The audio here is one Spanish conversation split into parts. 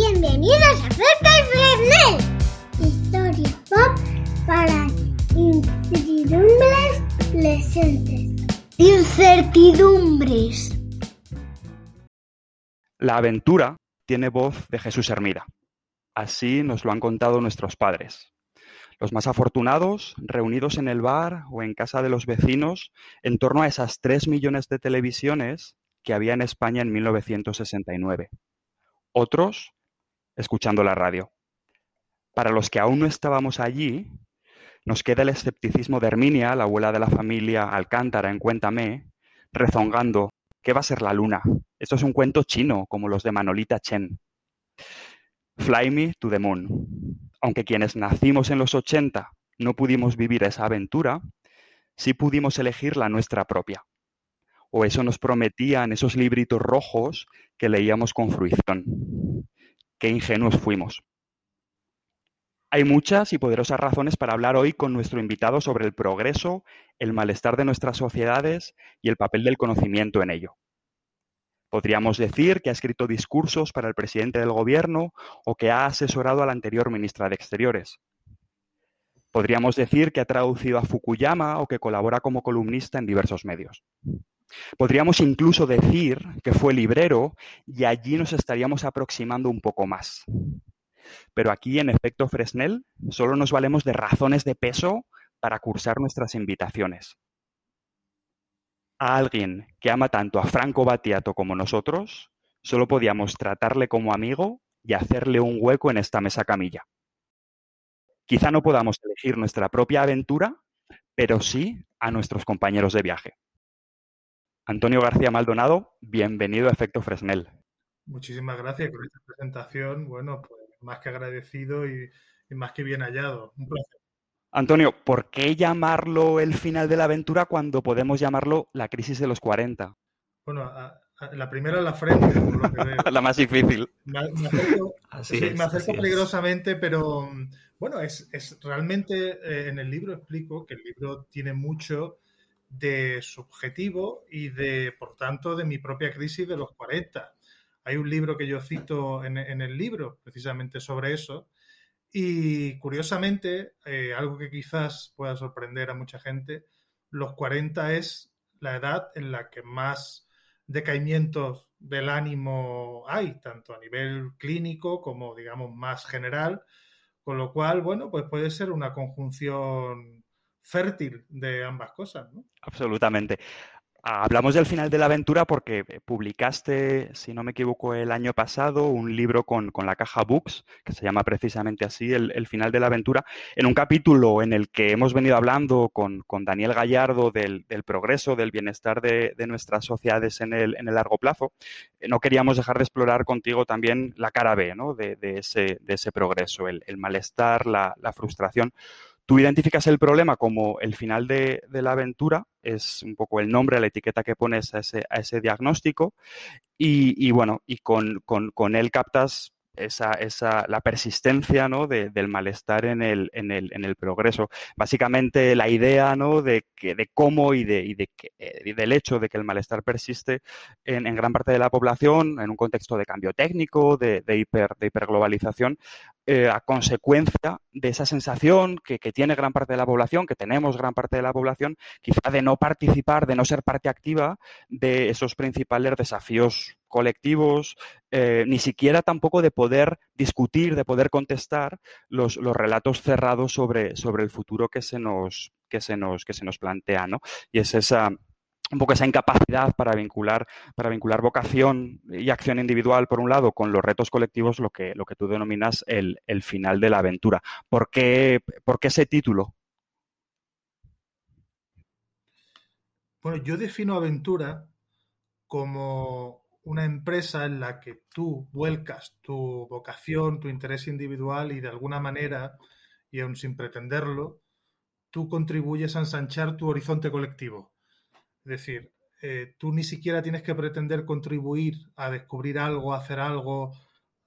Bienvenidos a Efecto Fresnel. Historia pop para incertidumbres presentes. Incertidumbres. La aventura tiene voz de Jesús Hermida. Así nos lo han contado nuestros padres. Los más afortunados, reunidos en el bar o en casa de los vecinos, en torno a esas tres millones de televisiones que había en España en 1969. Otros, escuchando la radio. Para los que aún no estábamos allí, nos queda el escepticismo de Herminia, la abuela de la familia Alcántara en Cuéntame, rezongando, ¿qué va a ser la luna? Esto es un cuento chino, como los de Manolita Chen. Fly me to the moon. Aunque quienes nacimos en los 80 no pudimos vivir esa aventura, sí pudimos elegir la nuestra propia. O eso nos prometían esos libritos rojos que leíamos con fruición. Qué ingenuos fuimos. Hay muchas y poderosas razones para hablar hoy con nuestro invitado sobre el progreso, el malestar de nuestras sociedades y el papel del conocimiento en ello. Podríamos decir que ha escrito discursos para el presidente del gobierno o que ha asesorado a la anterior ministra de Exteriores. Podríamos decir que ha traducido a Fukuyama o que colabora como columnista en diversos medios. Podríamos incluso decir que fue librero y allí nos estaríamos aproximando un poco más. Pero aquí, en efecto Fresnel, solo nos valemos de razones de peso para cursar nuestras invitaciones a alguien que ama tanto a Franco Battiato como nosotros, solo podíamos tratarle como amigo y hacerle un hueco en esta mesa camilla. Quizá no podamos elegir nuestra propia aventura, pero sí a nuestros compañeros de viaje. Antonio García Maldonado, bienvenido a Efecto Fresnel. Muchísimas gracias por esta presentación. Bueno, pues más que agradecido y, y más que bien hallado. Un placer. Antonio, ¿por qué llamarlo el final de la aventura cuando podemos llamarlo la crisis de los 40? Bueno, a, a, la primera en la frente, por lo que veo. la más difícil. Me, me acerco, así sí, es, me acerco peligrosamente, es. pero bueno, es, es realmente eh, en el libro explico que el libro tiene mucho de subjetivo y de, por tanto, de mi propia crisis de los 40. Hay un libro que yo cito en, en el libro precisamente sobre eso, y curiosamente, eh, algo que quizás pueda sorprender a mucha gente, los 40 es la edad en la que más decaimientos del ánimo hay, tanto a nivel clínico como, digamos, más general, con lo cual, bueno, pues puede ser una conjunción fértil de ambas cosas, ¿no? Absolutamente. Hablamos del final de la aventura porque publicaste, si no me equivoco, el año pasado un libro con, con la caja Books, que se llama precisamente así, el, el, final de la aventura, en un capítulo en el que hemos venido hablando con, con Daniel Gallardo del, del, progreso, del bienestar de, de, nuestras sociedades en el, en el largo plazo. No queríamos dejar de explorar contigo también la cara B ¿no? de, de, ese, de ese progreso, el, el malestar, la, la frustración. Tú identificas el problema como el final de, la aventura, es un poco el nombre, la etiqueta que pones a ese, diagnóstico, y, bueno, y con, él captas esa, la persistencia ¿no? de, del malestar en el, progreso. Básicamente la idea ¿no? de, que, de cómo y, de, y del hecho de que el malestar persiste en, gran parte de la población en un contexto de cambio técnico, de, hiper, de hiperglobalización, eh, a consecuencia de esa sensación que, tiene gran parte de la población, que tenemos gran parte de la población, quizá de no participar, de no ser parte activa de esos principales desafíos colectivos, eh, ni siquiera tampoco de poder discutir, de poder contestar los, los relatos cerrados sobre, sobre, el futuro que se nos, que se nos, que se nos plantea, ¿no? Y es esa, un poco esa incapacidad para vincular, para vincular vocación y acción individual, por un lado, con los retos colectivos, lo que, lo que tú denominas el, el final de la aventura. ¿Por qué, ¿Por qué ese título? Bueno, yo defino aventura como una empresa en la que tú vuelcas tu vocación, tu interés individual y de alguna manera, y aún sin pretenderlo, tú contribuyes a ensanchar tu horizonte colectivo. Es decir, eh, tú ni siquiera tienes que pretender contribuir a descubrir algo, a hacer algo,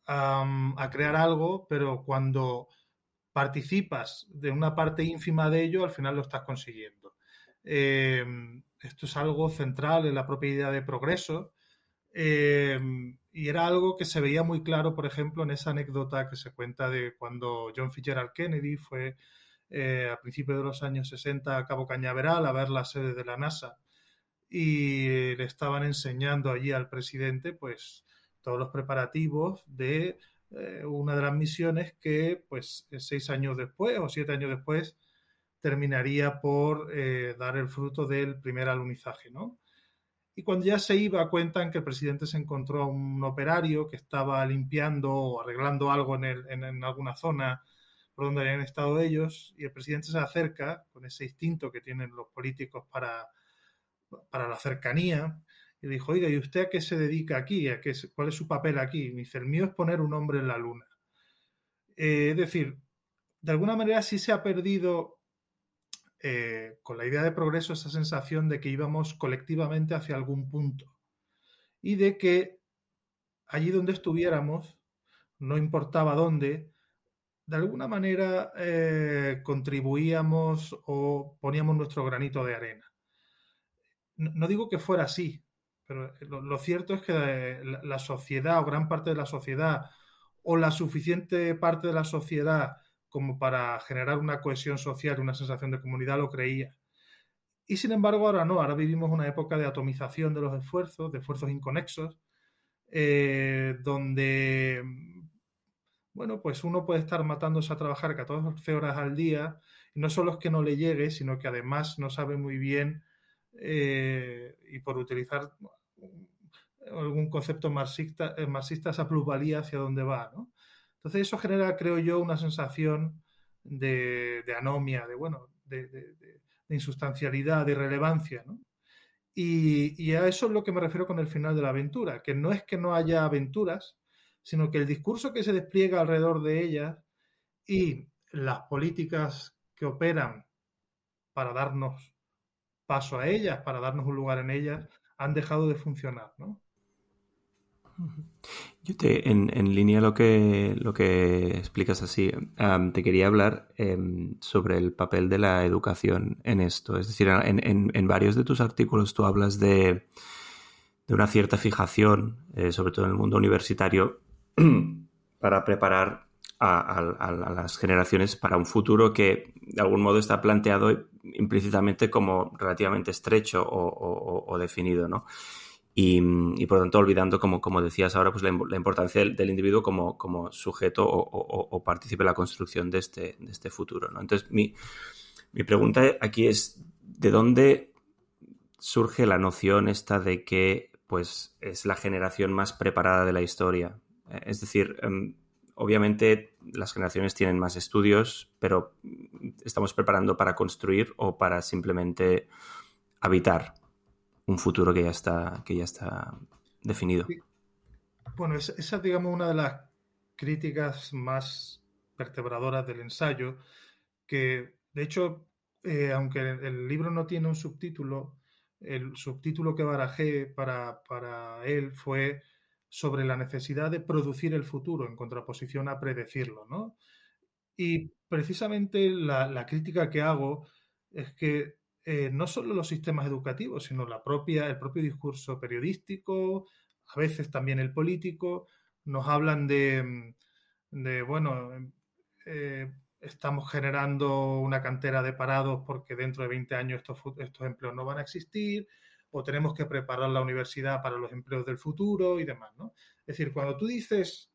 a crear algo, pero cuando participas de una parte ínfima de ello, al final lo estás consiguiendo. Eh, esto es algo central en la propia idea de progreso, eh, y era algo que se veía muy claro, por ejemplo, en esa anécdota que se cuenta de cuando John Fitzgerald Kennedy fue eh, a principios de los años 60 a Cabo Cañaveral a ver la sede de la NASA y le estaban enseñando allí al presidente pues todos los preparativos de eh, una de las misiones que pues seis años después o siete años después terminaría por eh, dar el fruto del primer alunizaje, ¿no? Y cuando ya se iba, cuentan que el presidente se encontró a un operario que estaba limpiando o arreglando algo en, en, alguna zona por donde habían estado ellos, y el presidente se acerca con ese instinto que tienen los políticos para, para la cercanía, y dijo, oiga, ¿y usted a qué se dedica aquí? ¿A qué, ¿Cuál es su papel aquí? Y dice, el mío es poner un hombre en la luna. Eh, es decir, de alguna manera sí se ha perdido eh, con la idea de progreso esa sensación de que íbamos colectivamente hacia algún punto y de que allí donde estuviéramos, no importaba dónde, de alguna manera eh, contribuíamos o poníamos nuestro granito de arena. No, digo que fuera así, pero lo, cierto es que la sociedad o gran parte de la sociedad o la suficiente parte de la sociedad como para generar una cohesión social, una sensación de comunidad, lo creía. Y sin embargo, ahora no, ahora vivimos una época de atomización de los esfuerzos, de esfuerzos inconexos, eh, donde, bueno, pues uno puede estar matándose a trabajar 14 horas al día, y no solo es que no le llegue, sino que además no sabe muy bien, eh, y por utilizar algún concepto marxista, eh, marxista, esa plusvalía hacia dónde va, ¿no? Entonces eso genera, creo yo, una sensación de, anomia, de, bueno, de, insustancialidad, de irrelevancia, ¿no? Y, a eso es lo que me refiero con el final de la aventura, que no es que no haya aventuras, sino que el discurso que se despliega alrededor de ellas y las políticas que operan para darnos paso a ellas, para darnos un lugar en ellas, han dejado de funcionar, ¿no? Yo te, en, en, línea lo que, lo que explicas así, te quería hablar em, sobre el papel de la educación en esto. Es decir, en, en, varios de tus artículos tú hablas de, de una cierta fijación, eh, sobre todo en el mundo universitario, para preparar a, las generaciones para un futuro que de algún modo está planteado implícitamente como relativamente estrecho o, definido, ¿no? Y, por tanto olvidando, como, como decías ahora, pues la, importancia del, individuo como, como sujeto o, o, participe en la construcción de este, de este futuro. ¿no? Entonces, mi, mi pregunta aquí es, ¿de dónde surge la noción esta de que pues, es la generación más preparada de la historia? Es decir, em, obviamente las generaciones tienen más estudios, pero estamos preparando para construir o para simplemente habitar un futuro que ya está, que ya está definido. Bueno, esa es, digamos, una de las críticas más vertebradoras del ensayo, que de hecho, eh, aunque el libro no tiene un subtítulo, el subtítulo que barajé para, para él fue sobre la necesidad de producir el futuro en contraposición a predecirlo, ¿no? Y precisamente la, crítica que hago es que eh, no solo los sistemas educativos, sino la propia, el propio discurso periodístico, a veces también el político, nos hablan de, de bueno, eh, estamos generando una cantera de parados porque dentro de 20 años estos, estos empleos no van a existir, o tenemos que preparar la universidad para los empleos del futuro y demás, ¿no? Es decir, cuando tú dices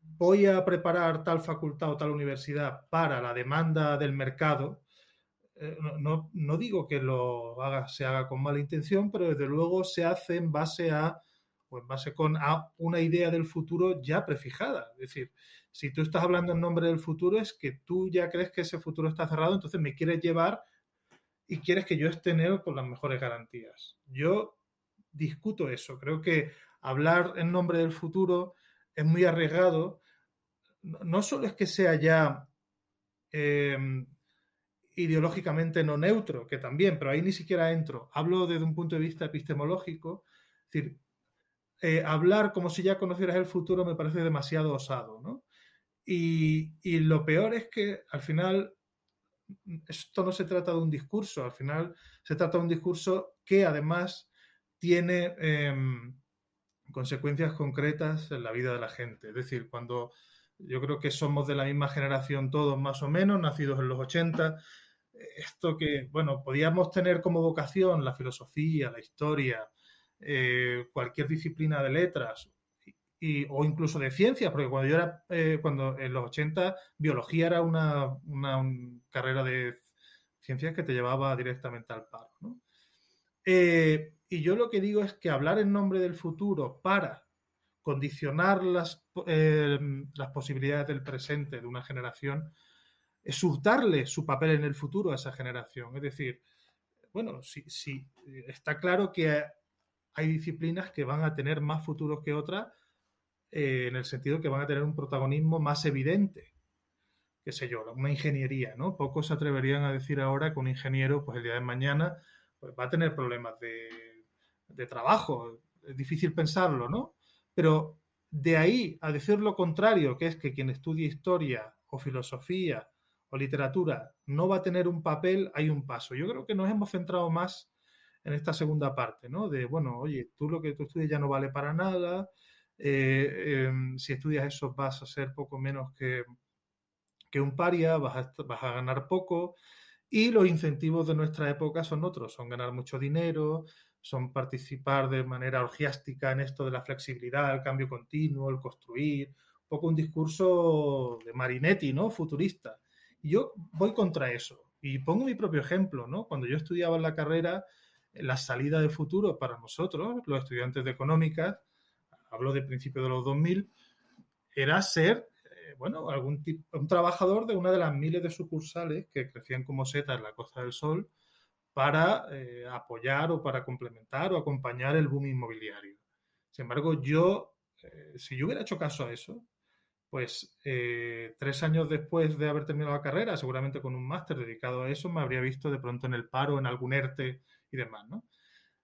voy a preparar tal facultad o tal universidad para la demanda del mercado, eh, no, no, digo que lo haga, se haga con mala intención, pero desde luego se hace en base a o en base con a una idea del futuro ya prefijada. Es decir, si tú estás hablando en nombre del futuro, es que tú ya crees que ese futuro está cerrado, entonces me quieres llevar y quieres que yo esté en él con las mejores garantías. Yo discuto eso. Creo que hablar en nombre del futuro es muy arriesgado. No solo es que sea ya eh, ideológicamente no neutro, que también, pero ahí ni siquiera entro. Hablo desde un punto de vista epistemológico. Es decir, eh, hablar como si ya conocieras el futuro me parece demasiado osado, ¿no? Y, y, lo peor es que al final esto no se trata de un discurso, al final se trata de un discurso que además tiene, em, consecuencias concretas en la vida de la gente. Es decir, cuando yo creo que somos de la misma generación todos más o menos, nacidos en los 80, esto que, bueno, podíamos tener como vocación la filosofía, la historia, eh, cualquier disciplina de letras o incluso de ciencias, porque cuando yo era, eh, cuando en los 80, biología era una, carrera de ciencias que te llevaba directamente al paro. Eh, y yo lo que digo es que hablar en nombre del futuro para condicionar las, las posibilidades del presente de una generación es hurtarle su papel en el futuro a esa generación. Es decir, bueno, sí, sí, está claro que hay disciplinas que van a tener más futuros que otras, eh, en el sentido que van a tener un protagonismo más evidente. Qué sé yo, una ingeniería, ¿no? Pocos se atreverían a decir ahora que un ingeniero, pues el día de mañana, pues, va a tener problemas de, de trabajo. Es difícil pensarlo, ¿no? Pero de ahí a decir lo contrario, que es que quien estudia historia o filosofía o literatura no va a tener un papel, hay un paso. Yo creo que nos hemos centrado más en esta segunda parte, ¿no? De, bueno, oye, tú lo que tú estudias ya no vale para nada, eh, em, si estudias eso vas a ser poco menos que, que un paria, vas a, vas a ganar poco, y los incentivos de nuestra época son otros, son ganar mucho dinero, son participar de manera orgiástica en esto de la flexibilidad, el cambio continuo, el construir, un poco un discurso de Marinetti, ¿no? Futurista. Yo voy contra eso. Y pongo mi propio ejemplo, ¿no? Cuando yo estudiaba la carrera, la salida de futuro para nosotros, los estudiantes de económicas, hablo de principio de los 2000, era ser, eh, bueno, algún un trabajador de una de las miles de sucursales que crecían como setas en la Costa del Sol para eh, apoyar o para complementar o acompañar el boom inmobiliario. Sin embargo, yo, eh, si yo hubiera hecho caso a eso, pues tres años después de haber terminado la carrera, seguramente con un máster dedicado a eso, me habría visto de pronto en el paro, en algún ERTE y demás, ¿no?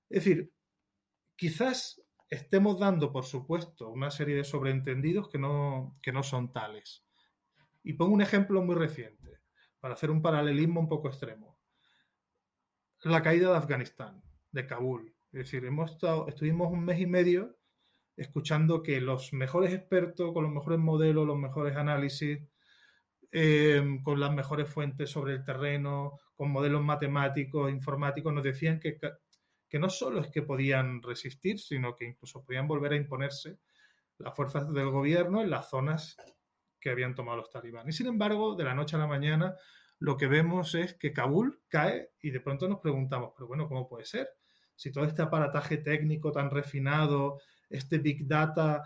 Es decir, quizás estemos dando, por supuesto, una serie de sobreentendidos que no, que no son tales. Y pongo un ejemplo muy reciente, para hacer un paralelismo un poco extremo. La caída de Afganistán, de Kabul. Es decir, hemos estado, estuvimos un mes y medio escuchando que los mejores expertos, con los mejores modelos, los mejores análisis, eh, con las mejores fuentes sobre el terreno, con modelos matemáticos, informáticos, nos decían que, que no solo es que podían resistir, sino que incluso podían volver a imponerse las fuerzas del gobierno en las zonas que habían tomado los talibanes. Y sin embargo, de la noche a la mañana, lo que vemos es que Kabul cae y de pronto nos preguntamos, pero bueno, ¿cómo puede ser? Si todo este aparataje técnico tan refinado, este Big Data,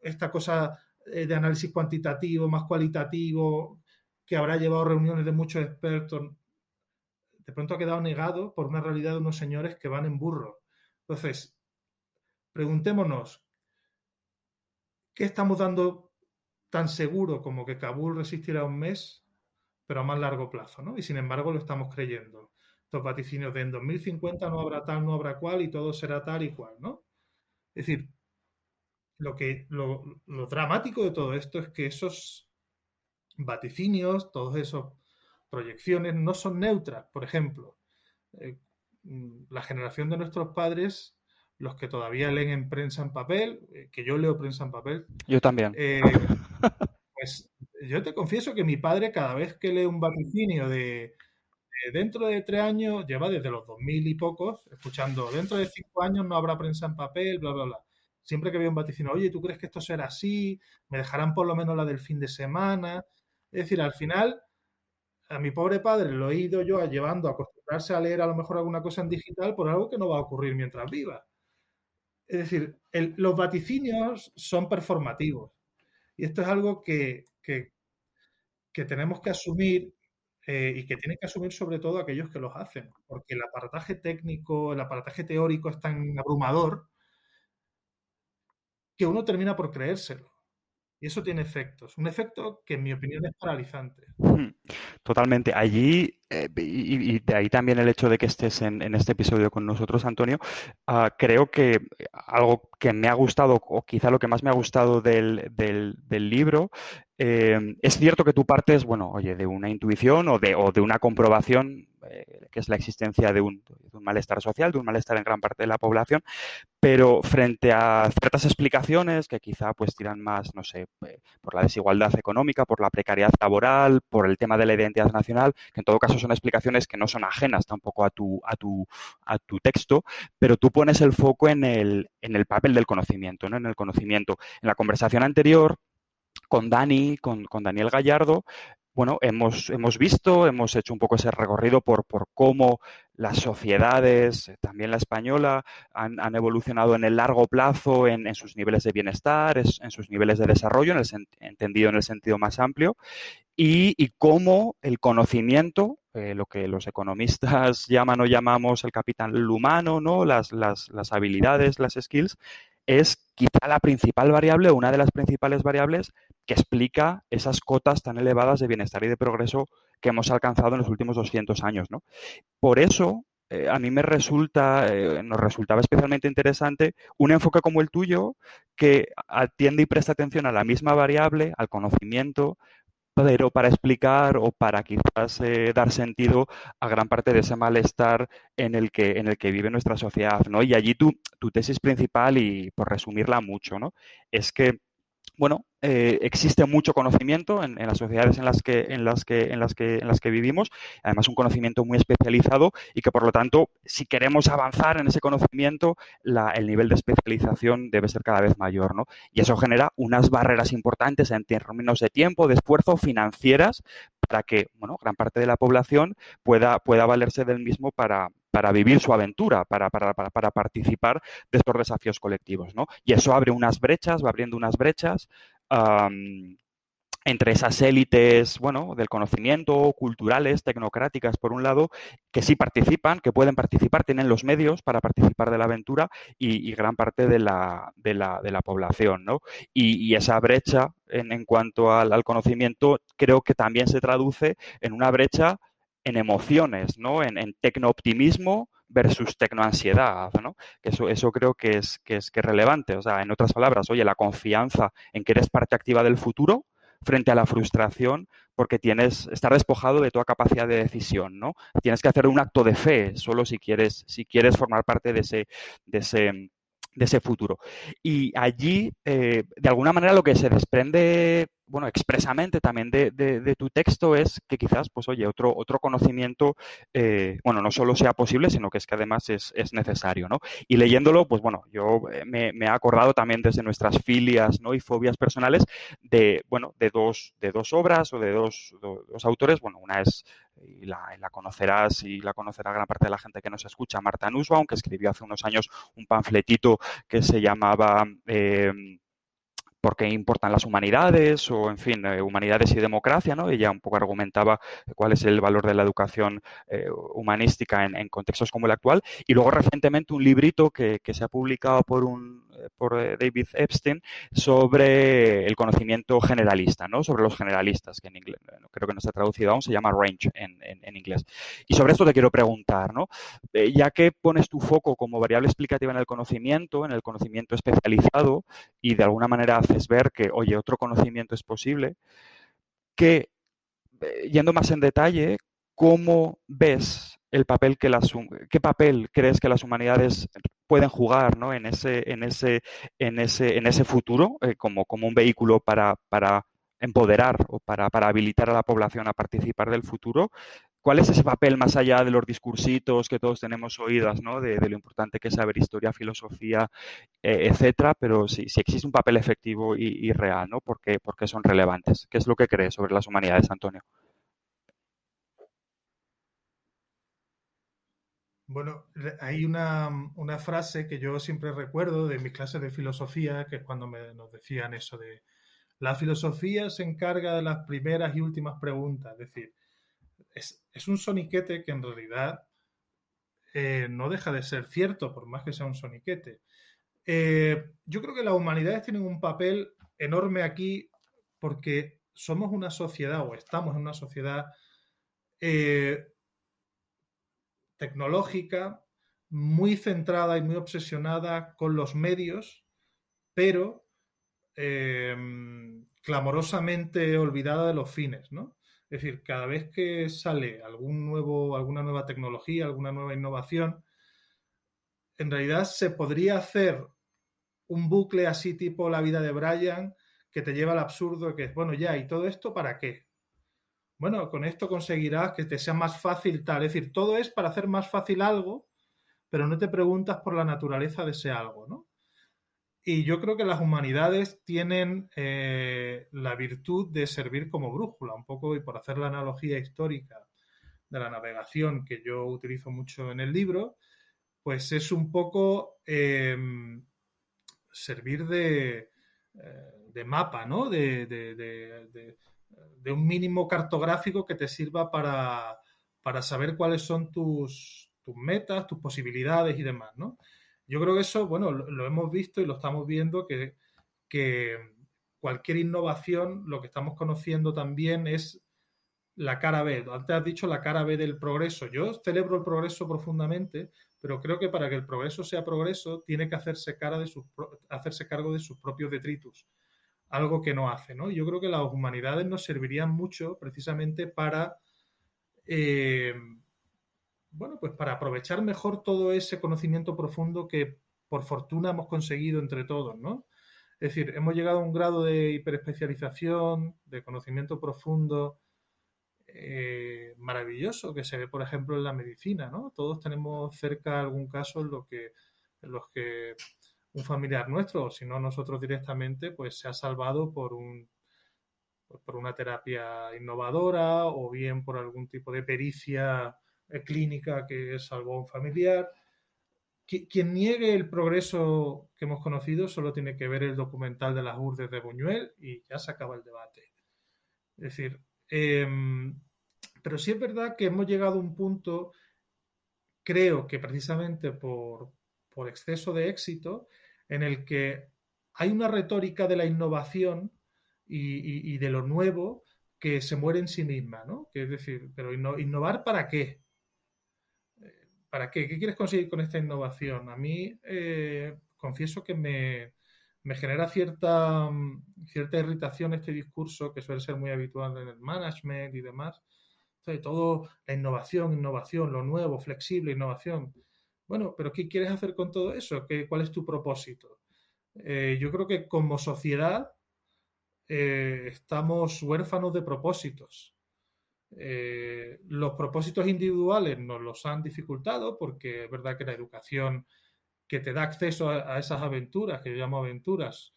esta cosa eh, de análisis cuantitativo, más cualitativo, que habrá llevado reuniones de muchos expertos, de pronto ha quedado negado por una realidad de unos señores que van en burro. Entonces, preguntémonos, ¿qué estamos dando tan seguro como que Kabul resistirá un mes, pero a más largo plazo? ¿no? Y sin embargo lo estamos creyendo. Estos vaticinios de en 2050 no habrá tal, no habrá cual y todo será tal y cual, ¿no? Es decir, lo, que, lo, dramático de todo esto es que esos vaticinios, todas esas proyecciones no son neutras. Por ejemplo, eh, la generación de nuestros padres, los que todavía leen en prensa en papel, eh, que yo leo prensa en papel. Yo también. Eh, pues yo te confieso que mi padre cada vez que lee un vaticinio de, dentro de tres años, lleva desde los dos mil y pocos, escuchando, dentro de cinco años no habrá prensa en papel, bla, bla, bla siempre que veo un vaticino, oye, ¿tú crees que esto será así? ¿Me dejarán por lo menos la del fin de semana? Es decir, al final, a mi pobre padre lo he ido yo llevando a acostumbrarse a leer a lo mejor alguna cosa en digital por algo que no va a ocurrir mientras viva. Es decir, los vaticinios son performativos. Y esto es algo que, que, tenemos que asumir eh, y que tienen que asumir sobre todo aquellos que los hacen, porque el aparataje técnico, el aparataje teórico es tan abrumador que uno termina por creérselo. Y eso tiene efectos. Un efecto que en mi opinión es paralizante. Totalmente. Allí, eh, y, de ahí también el hecho de que estés en, este episodio con nosotros, Antonio, ah, creo que algo que me ha gustado, o quizá lo que más me ha gustado del, libro, eh, es cierto que tú partes, bueno, oye, de una intuición o de, o de una comprobación, eh, que es la existencia de un, un malestar social, de un malestar en gran parte de la población, pero frente a ciertas explicaciones que quizá pues tiran más, no sé, eh, por la desigualdad económica, por la precariedad laboral, por el tema de la identidad nacional, que en todo caso son explicaciones que no son ajenas tampoco a tu, a tu, a tu texto, pero tú pones el foco en el, en el papel del conocimiento, ¿no? En el conocimiento. En la conversación anterior, con Dani, con, con, Daniel Gallardo, bueno, hemos, hemos visto, hemos hecho un poco ese recorrido por, por cómo las sociedades, eh, también la española, han, han evolucionado en el largo plazo en, en sus niveles de bienestar, en sus niveles de desarrollo, en el, entendido en el sentido más amplio, y, y cómo el conocimiento, eh, lo que los economistas llaman o llamamos el capital humano, ¿no? las, las, las habilidades, las skills, es quizá la principal variable, una de las principales variables que explica esas cotas tan elevadas de bienestar y de progreso que hemos alcanzado en los últimos 200 años. ¿no? Por eso, eh, a mí me resulta, eh, nos resultaba especialmente interesante un enfoque como el tuyo que atiende y presta atención a la misma variable, al conocimiento, pero para explicar o para quizás eh, dar sentido a gran parte de ese malestar en el que, en el que vive nuestra sociedad, ¿no? Y allí tu, tu tesis principal, y por resumirla mucho, ¿no? Es que bueno, eh, existe mucho conocimiento en, las sociedades en las que, en las que, en las que, en las que vivimos, además un conocimiento muy especializado y que por lo tanto, si queremos avanzar en ese conocimiento, la, el nivel de especialización debe ser cada vez mayor, ¿no? Y eso genera unas barreras importantes en términos de tiempo, de esfuerzo, financieras, para que, bueno, gran parte de la población pueda, pueda valerse del mismo para, para vivir su aventura, para, participar de estos desafíos colectivos, ¿no? Y eso abre unas brechas, va abriendo unas brechas entre esas élites, bueno, del conocimiento, culturales, tecnocráticas, por un lado, que sí participan, que pueden participar, tienen los medios para participar de la aventura y, y gran parte de la, de la, de la población, ¿no? Y, y esa brecha en, en cuanto al, al, conocimiento creo que también se traduce en una brecha en emociones, ¿no? En, en tecnooptimismo versus tecnoansiedad, ¿no? Eso, eso creo que es, que, es, que es relevante. O sea, en otras palabras, oye, la confianza en que eres parte activa del futuro frente a la frustración porque tienes, estar despojado de toda capacidad de decisión, ¿no? Tienes que hacer un acto de fe solo si quieres, si quieres formar parte de ese, de ese, de ese futuro. Y allí, eh, de alguna manera, lo que se desprende, bueno, expresamente también de, de, tu texto es que quizás, pues oye, otro, otro conocimiento, eh, bueno, no solo sea posible, sino que es que además es, es necesario, ¿no? Y leyéndolo, pues bueno, yo eh, me, me, he acordado también desde nuestras filias, ¿no? Y fobias personales de, bueno, de dos, de dos obras o de dos, dos autores, bueno, una es y la, conocerás y la conocerá gran parte de la gente que nos escucha, Marta Nussbaum, que escribió hace unos años un panfletito que se llamaba eh, por qué importan las humanidades o, en fin, eh, humanidades y democracia, ¿no? Ella un poco argumentaba cuál es el valor de la educación eh, humanística en, contextos como el actual. Y luego recientemente un librito que, se ha publicado por un por David Epstein sobre el conocimiento generalista, ¿no? Sobre los generalistas, que en inglés, creo que no está traducido aún, se llama range en, en, inglés. Y sobre esto te quiero preguntar, ¿no? Eh, ya que pones tu foco como variable explicativa en el conocimiento, en el conocimiento especializado, y de alguna manera haces ver que, oye, otro conocimiento es posible, que, eh, yendo más en detalle, ¿cómo ves el papel que las qué papel crees que las humanidades pueden jugar ¿no? en ese en ese en ese en ese futuro eh, como, como un vehículo para, para empoderar o para, para habilitar a la población a participar del futuro ¿Cuál es ese papel más allá de los discursitos que todos tenemos oídas, ¿no? de, lo importante que es saber historia, filosofía, eh, etcétera? Pero sí existe un papel efectivo y, y real, ¿no? Porque, porque son relevantes. ¿Qué es lo que crees sobre las humanidades, Antonio? Bueno, hay una, una, frase que yo siempre recuerdo de mis clases de filosofía, que es cuando nos decían eso de la filosofía se encarga de las primeras y últimas preguntas, es decir, es, es un soniquete que en realidad eh, no deja de ser cierto, por más que sea un soniquete. Eh, yo creo que las humanidades tienen un papel enorme aquí porque somos una sociedad o estamos en una sociedad eh, tecnológica muy centrada y muy obsesionada con los medios, pero eh, clamorosamente olvidada de los fines, ¿no? Es decir, cada vez que sale algún nuevo, alguna nueva tecnología, alguna nueva innovación, en realidad se podría hacer un bucle así tipo la vida de Brian que te lleva al absurdo que es, bueno, ya, ¿y todo esto para qué? Bueno, con esto conseguirás que te sea más fácil tal. Es decir, todo es para hacer más fácil algo, pero no te preguntas por la naturaleza de ese algo, ¿no? Y yo creo que las humanidades tienen eh, la virtud de servir como brújula, un poco, y por hacer la analogía histórica de la navegación que yo utilizo mucho en el libro, pues es un poco em, servir de, eh, de, mapa, ¿no? De, de, un mínimo cartográfico que te sirva para, para saber cuáles son tus, tus metas, tus posibilidades y demás, ¿no? Yo creo que eso, bueno, lo, hemos visto y lo estamos viendo que, cualquier innovación, lo que estamos conociendo también es la cara B. Antes has dicho la cara B del progreso. Yo celebro el progreso profundamente, pero creo que para que el progreso sea progreso, tiene que hacerse, cara de sus, hacerse cargo de sus propios detritus. Algo que no hace, ¿no? Yo creo que las humanidades nos servirían mucho precisamente para eh, bueno, pues para aprovechar mejor todo ese conocimiento profundo que por fortuna hemos conseguido entre todos, ¿no? Es decir, hemos llegado a un grado de hiperespecialización, de conocimiento profundo eh, maravilloso que se ve, por ejemplo, en la medicina, ¿no? Todos tenemos cerca algún caso en, los que un familiar nuestro, o si no nosotros directamente, pues se ha salvado por un por una terapia innovadora o bien por algún tipo de pericia clínica que salvó a un familiar. Quien niegue el progreso que hemos conocido solo tiene que ver el documental de las urdes de Buñuel y ya se acaba el debate. Es decir, em, pero sí es verdad que hemos llegado a un punto, creo que precisamente por, exceso de éxito, en el que hay una retórica de la innovación y, de lo nuevo que se muere en sí misma, ¿no? Que es decir, pero innovar para qué? ¿Para qué? ¿Qué quieres conseguir con esta innovación? A mí, eh, confieso que me, genera cierta, cierta irritación este discurso que suele ser muy habitual en el management y demás. Entonces, todo la innovación, innovación, lo nuevo, flexible, innovación. Bueno, pero ¿qué quieres hacer con todo eso? ¿Qué, ¿Cuál es tu propósito? Eh, yo creo que como sociedad eh, estamos huérfanos de propósitos. Eh, los propósitos individuales nos los han dificultado porque es verdad que la educación que te da acceso a, esas aventuras, que yo llamo aventuras,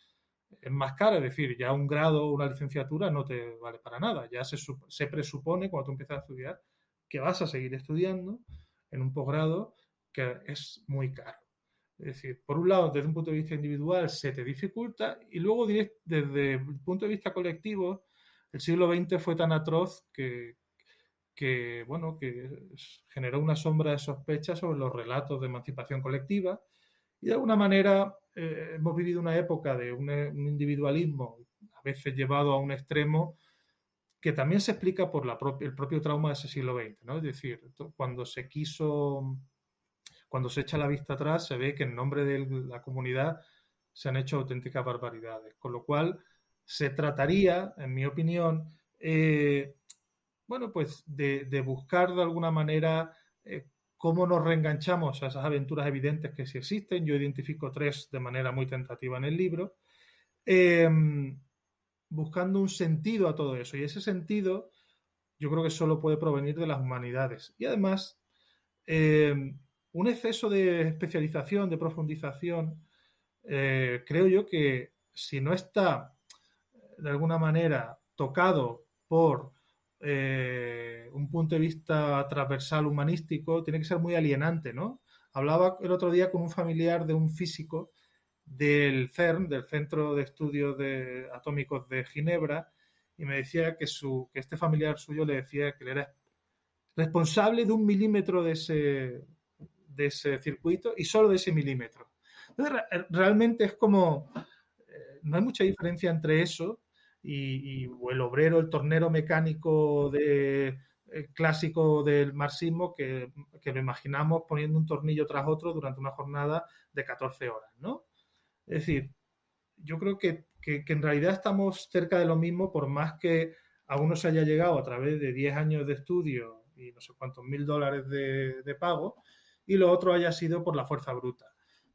es más cara, es decir, ya un grado o una licenciatura no te vale para nada, ya se, se presupone cuando tú empiezas a estudiar que vas a seguir estudiando en un posgrado que es muy caro. Es decir, por un lado, desde un punto de vista individual se te dificulta y luego desde el punto de vista colectivo, el siglo XX fue tan atroz que, que, bueno, que generó una sombra de sospecha sobre los relatos de emancipación colectiva y de alguna manera eh, hemos vivido una época de un, individualismo a veces llevado a un extremo que también se explica por la el propio trauma de ese siglo XX, ¿no? Es decir, cuando se quiso, cuando se echa la vista atrás, se ve que en nombre de la comunidad se han hecho auténticas barbaridades, con lo cual se trataría, en mi opinión, eh, bueno, pues de, buscar de alguna manera eh, cómo nos reenganchamos a esas aventuras evidentes que sí existen. Yo identifico tres de manera muy tentativa en el libro, em, buscando un sentido a todo eso. Y ese sentido yo creo que solo puede provenir de las humanidades. Y además, em, un exceso de especialización, de profundización, eh, creo yo que si no está de alguna manera tocado por eh, un punto de vista transversal humanístico tiene que ser muy alienante, ¿no? Hablaba el otro día con un familiar de un físico del CERN, del Centro de Estudios de Atómicos de Ginebra, y me decía que, su, que este familiar suyo le decía que él era responsable de un milímetro de ese, de ese circuito y solo de ese milímetro. Entonces, realmente es como, eh, no hay mucha diferencia entre eso y, el obrero, el tornero mecánico de, eh, clásico del marxismo que, lo imaginamos poniendo un tornillo tras otro durante una jornada de 14 horas, ¿no? Es decir, yo creo que, en realidad estamos cerca de lo mismo por más que a uno se haya llegado a través de 10 años de estudio y no sé cuántos mil dólares de, de pago y lo otro haya sido por la fuerza bruta.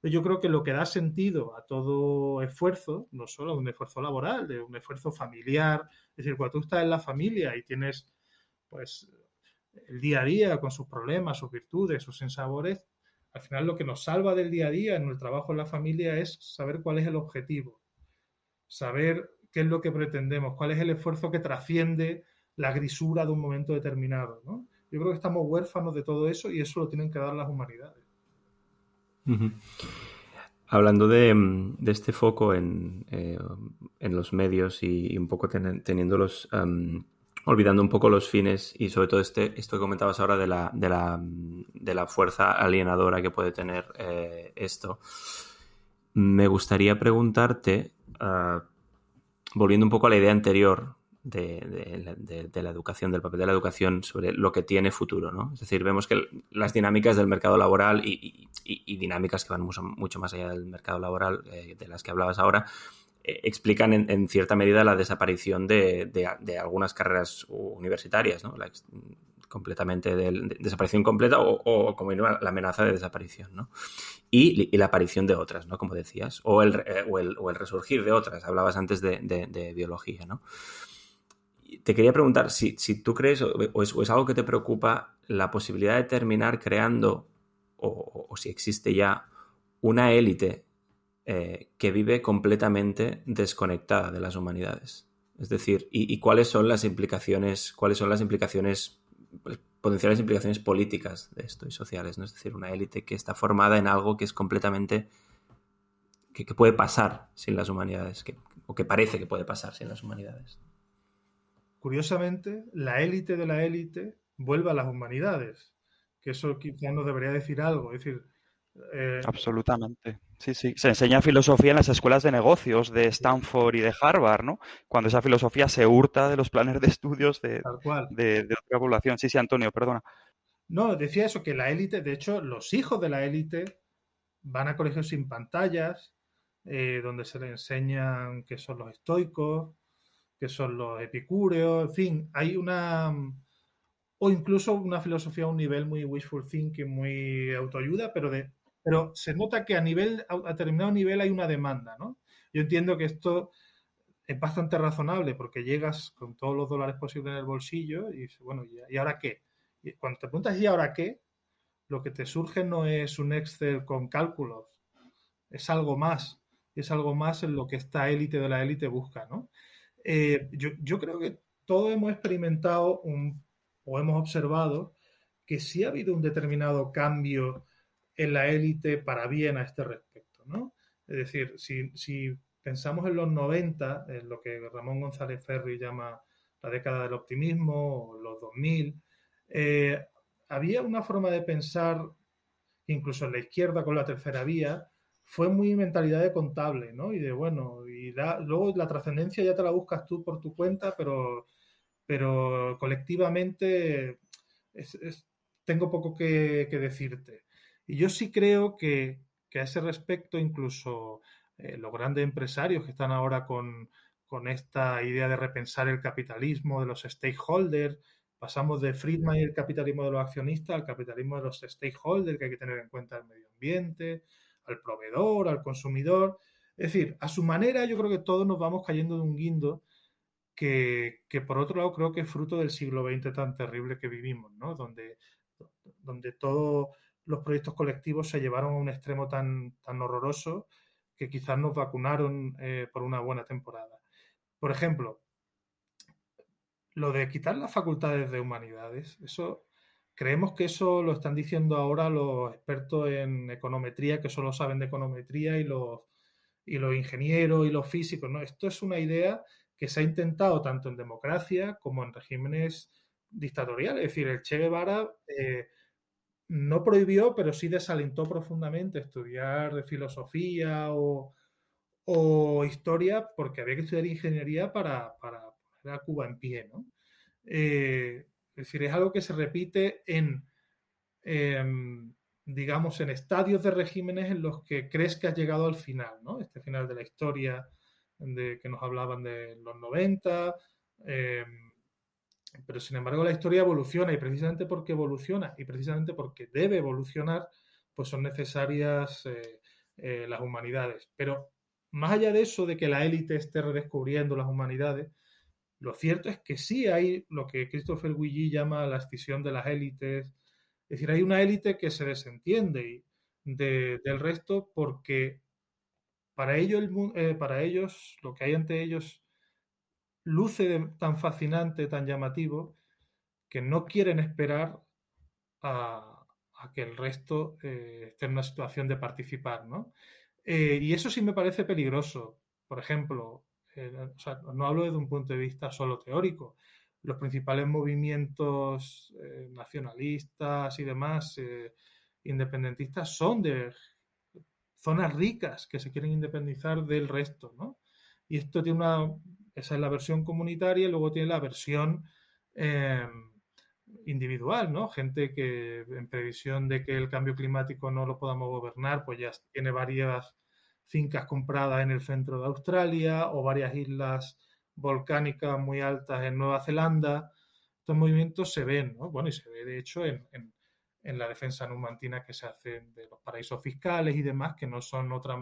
Yo creo que lo que da sentido a todo esfuerzo, no solo un esfuerzo laboral, de un esfuerzo familiar, es decir, cuando tú estás en la familia y tienes pues el día a día con sus problemas, sus virtudes, sus sinsabores, al final lo que nos salva del día a día en el trabajo en la familia es saber cuál es el objetivo, saber qué es lo que pretendemos, cuál es el esfuerzo que trasciende la grisura de un momento determinado. ¿no? Yo creo que estamos huérfanos de todo eso y eso lo tienen que dar las humanidades. Hablando de, este foco en, eh, los medios y, un poco teniéndolos olvidando un poco los fines y sobre todo este, esto que comentabas ahora de la, de la, de la fuerza alienadora que puede tener eh, esto. Me gustaría preguntarte, ah, volviendo un poco a la idea anterior de, la educación, del papel de la educación sobre lo que tiene futuro, ¿no? Es decir, vemos que las dinámicas del mercado laboral y, dinámicas que van mucho, mucho, más allá del mercado laboral eh, de las que hablabas ahora, eh, explican en, cierta medida la desaparición de, algunas carreras universitarias, ¿no? La, completamente de, desaparición completa o, como la amenaza de desaparición, ¿no? Y, la aparición de otras, ¿no? Como decías, o el, eh, o el, resurgir de otras. Hablabas antes de, biología, ¿no? Te quería preguntar si, tú crees o es, o es, algo que te preocupa la posibilidad de terminar creando o si existe ya una élite eh, que vive completamente desconectada de las humanidades. Es decir, y, cuáles son las implicaciones, cuáles son las implicaciones, pues, potenciales implicaciones políticas de esto y sociales, ¿no? Es decir, una élite que está formada en algo que es completamente que, puede pasar sin las humanidades, o que parece que puede pasar sin las humanidades. Curiosamente, la élite de la élite vuelve a las humanidades, que eso quizá nos debería decir algo. Es decir, eh, Absolutamente. Sí, sí. Se enseña filosofía en las escuelas de negocios de Stanford y de Harvard, ¿no? Cuando esa filosofía se hurta de los planes de estudios de, de, otra población. Sí, sí, Antonio, perdona. No, decía eso, que la élite, de hecho, los hijos de la élite van a colegios sin pantallas, eh, donde se les enseñan que son los estoicos, que son los epicúreos, en fin, hay una o incluso una filosofía a un nivel muy wishful thinking, muy autoayuda, pero de pero se nota que a nivel, a determinado nivel hay una demanda, ¿no? Yo entiendo que esto es bastante razonable porque llegas con todos los dólares posibles en el bolsillo y bueno, ¿y ahora qué? Y cuando te preguntas ¿y ahora qué? Lo que te surge no es un Excel con cálculos, es algo más, es algo más en lo que esta élite de la élite busca, ¿no? Eh, yo, yo, creo que todos hemos experimentado un, o hemos observado que sí ha habido un determinado cambio en la élite para bien a este respecto, ¿no? Es decir, si, pensamos en los 90, en lo que Ramón González Ferri llama la década del optimismo, o los 2000, eh, había una forma de pensar, incluso en la izquierda con la tercera vía, fue muy mentalidad de contable, ¿no? Y de, bueno, y luego la trascendencia ya te la buscas tú por tu cuenta, pero, pero colectivamente tengo poco que decirte. Y yo sí creo que, a ese respecto, incluso eh, los grandes empresarios que están ahora con, esta idea de repensar el capitalismo de los stakeholders, pasamos de Friedman y el capitalismo de los accionistas al capitalismo de los stakeholders, que hay que tener en cuenta el medio ambiente, al proveedor, al consumidor. Es decir, a su manera yo creo que todos nos vamos cayendo de un guindo que, que por otro lado creo que es fruto del siglo XX tan terrible que vivimos, ¿no? Donde, donde todo los proyectos colectivos se llevaron a un extremo tan, tan horroroso que quizás nos vacunaron eh, por una buena temporada. Por ejemplo, lo de quitar las facultades de humanidades, eso creemos que eso lo están diciendo ahora los expertos en econometría, que solo saben de econometría, y los, y los ingenieros y los físicos. ¿no? Esto es una idea que se ha intentado tanto en democracia como en regímenes dictatoriales. Es decir, el Che Guevara eh, no prohibió, pero sí desalentó profundamente estudiar filosofía o, historia, porque había que estudiar ingeniería para, poner a Cuba en pie, ¿no? Eh, es decir, es algo que se repite en, em, digamos, en estadios de regímenes en los que crees que has llegado al final, ¿no? Este final de la historia de, que nos hablaban de los 90, pero sin embargo la historia evoluciona y precisamente porque evoluciona y precisamente porque debe evolucionar, pues son necesarias eh, eh, las humanidades. Pero más allá de eso, de que la élite esté redescubriendo las humanidades, lo cierto es que sí hay lo que Christopher Guilly llama la escisión de las élites. Es decir, hay una élite que se desentiende del resto porque para ellos, eh, para ellos, lo que hay ante ellos luce tan fascinante, tan llamativo, que no quieren esperar a, que el resto eh, esté en una situación de participar, ¿no? Eh, y eso sí me parece peligroso. Por ejemplo, no hablo desde un punto de vista solo teórico. Los principales movimientos nacionalistas y demás independentistas son de zonas ricas que se quieren independizar del resto, ¿no? Y esto tiene una, esa es la versión comunitaria y luego tiene la versión em, individual, ¿no? Gente que en previsión de que el cambio climático no lo podamos gobernar, pues ya tiene varias fincas compradas en el centro de Australia o varias islas volcánicas muy altas en Nueva Zelanda. Estos movimientos se ven, ¿no? Bueno, y se ve de hecho en en la defensa numantina que se hace de los paraísos fiscales y demás, que no son otra,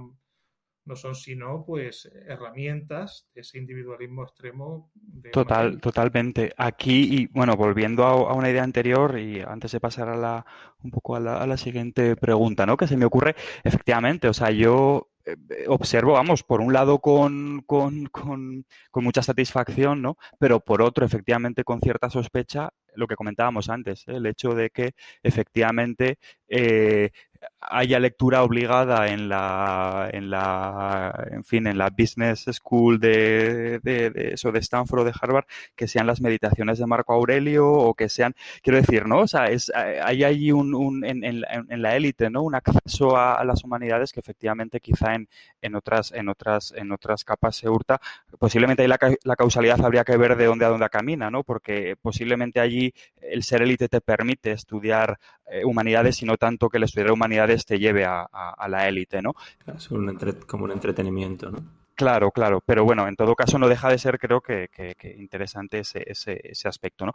no son sino pues herramientas de ese individualismo extremo. Total, totalmente. Aquí, y bueno, volviendo a, una idea anterior y antes de pasar a la, un poco a la, a la siguiente pregunta, ¿no? Que se me ocurre, efectivamente, o sea, yo observo, vamos, por un lado con, con, con, con, mucha satisfacción, ¿no? Pero por otro, efectivamente, con cierta sospecha, lo que comentábamos antes, ¿eh? el hecho de que efectivamente eh, haya lectura obligada en la, en la, en fin, en la Business School de, de, eso de Stanford o de Harvard, que sean las meditaciones de Marco Aurelio o que sean, quiero decir, ¿no? O sea, es, hay ahí un, un en, en, en, la élite, ¿no? Un acceso a, a, las humanidades que efectivamente quizá en, en otras, en otras, en otras capas se hurta. Posiblemente ahí la, la causalidad habría que ver de dónde a dónde camina, ¿no? Porque posiblemente allí el ser élite te permite estudiar eh, humanidades y no tanto que el estudiar humanidades te lleve a, la élite, ¿no? Es como un entretenimiento, ¿no? Claro, claro, pero bueno, en todo caso no deja de ser, creo que, interesante ese, ese, ese, aspecto, ¿no?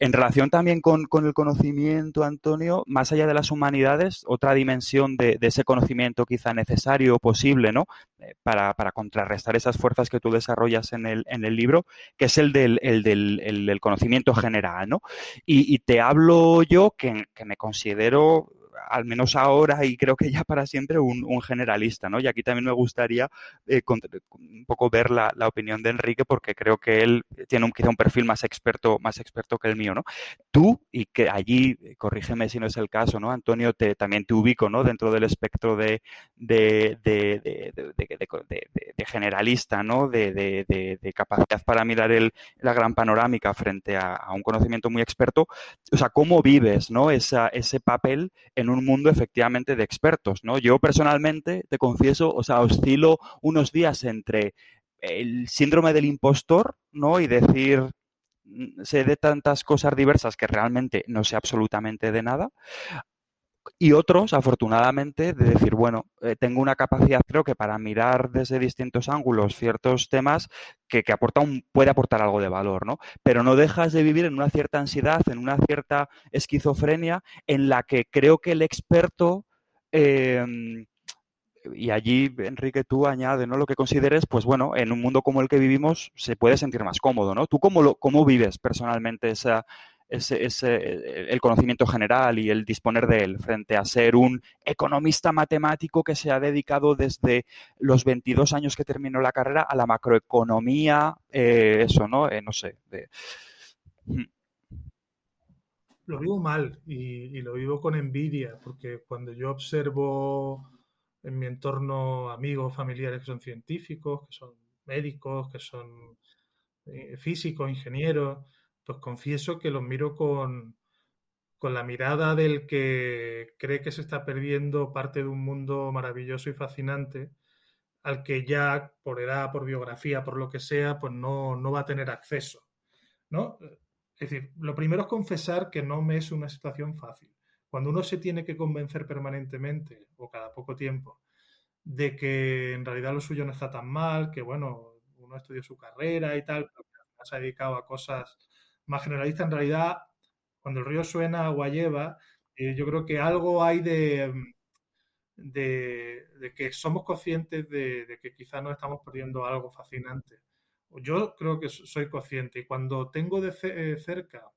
En relación también con, el conocimiento, Antonio, más allá de las humanidades, otra dimensión de, ese conocimiento quizá necesario o posible, ¿no? Eh, para, contrarrestar esas fuerzas que tú desarrollas en el, en el libro, que es el del, el del, el del conocimiento general, ¿no? Y, te hablo yo que me considero al menos ahora y creo que ya para siempre, un, generalista, ¿no? Y aquí también me gustaría eh, un poco ver la, opinión de Enrique porque creo que él tiene un, quizá un perfil más experto, más experto que el mío, ¿no? Tú, y que allí, corrígeme si no es el caso, ¿no? Antonio, te, también te ubico, ¿no? Dentro del espectro de, generalista, ¿no? De, capacidad para mirar la gran panorámica frente a, un conocimiento muy experto. O sea, ¿cómo vives, ¿no? Ese papel en un mundo efectivamente de expertos, ¿no? Yo personalmente, te confieso, o sea, oscilo unos días entre el síndrome del impostor, ¿no? Y decir, mm, sé de tantas cosas diversas que realmente no sé absolutamente de nada, y otros, afortunadamente, de decir, bueno, eh, tengo una capacidad, creo que para mirar desde distintos ángulos ciertos temas que, que, aporta un, puede aportar algo de valor, ¿no? Pero no dejas de vivir en una cierta ansiedad, en una cierta esquizofrenia, en la que creo que el experto eh, y allí, Enrique, tú añade, ¿no? Lo que consideres, pues bueno, en un mundo como el que vivimos se puede sentir más cómodo, ¿no? ¿Tú cómo, lo, cómo vives personalmente esa, ese, ese, el conocimiento general y el disponer de él frente a ser un economista matemático que se ha dedicado desde los 22 años que terminó la carrera a la macroeconomía, eh, eso, ¿no? Eh, no sé. Hmm. Lo vivo mal y, lo vivo con envidia, porque cuando yo observo en mi entorno amigos, familiares que son científicos, que son médicos, que son eh, físicos, ingenieros, pues confieso que los miro con, con la mirada del que cree que se está perdiendo parte de un mundo maravilloso y fascinante al que ya por edad, por biografía, por lo que sea, pues no, no va a tener acceso. ¿no? Es decir, lo primero es confesar que no me es una situación fácil. Cuando uno se tiene que convencer permanentemente o cada poco tiempo de que en realidad lo suyo no está tan mal, que bueno, uno estudió su carrera y tal, pero se ha dedicado a cosas más generalista, en realidad, cuando el río suena, agua lleva, eh, yo creo que algo hay de, de, que somos conscientes de, que quizás nos estamos perdiendo algo fascinante. Yo creo que soy consciente y cuando tengo de eh, cerca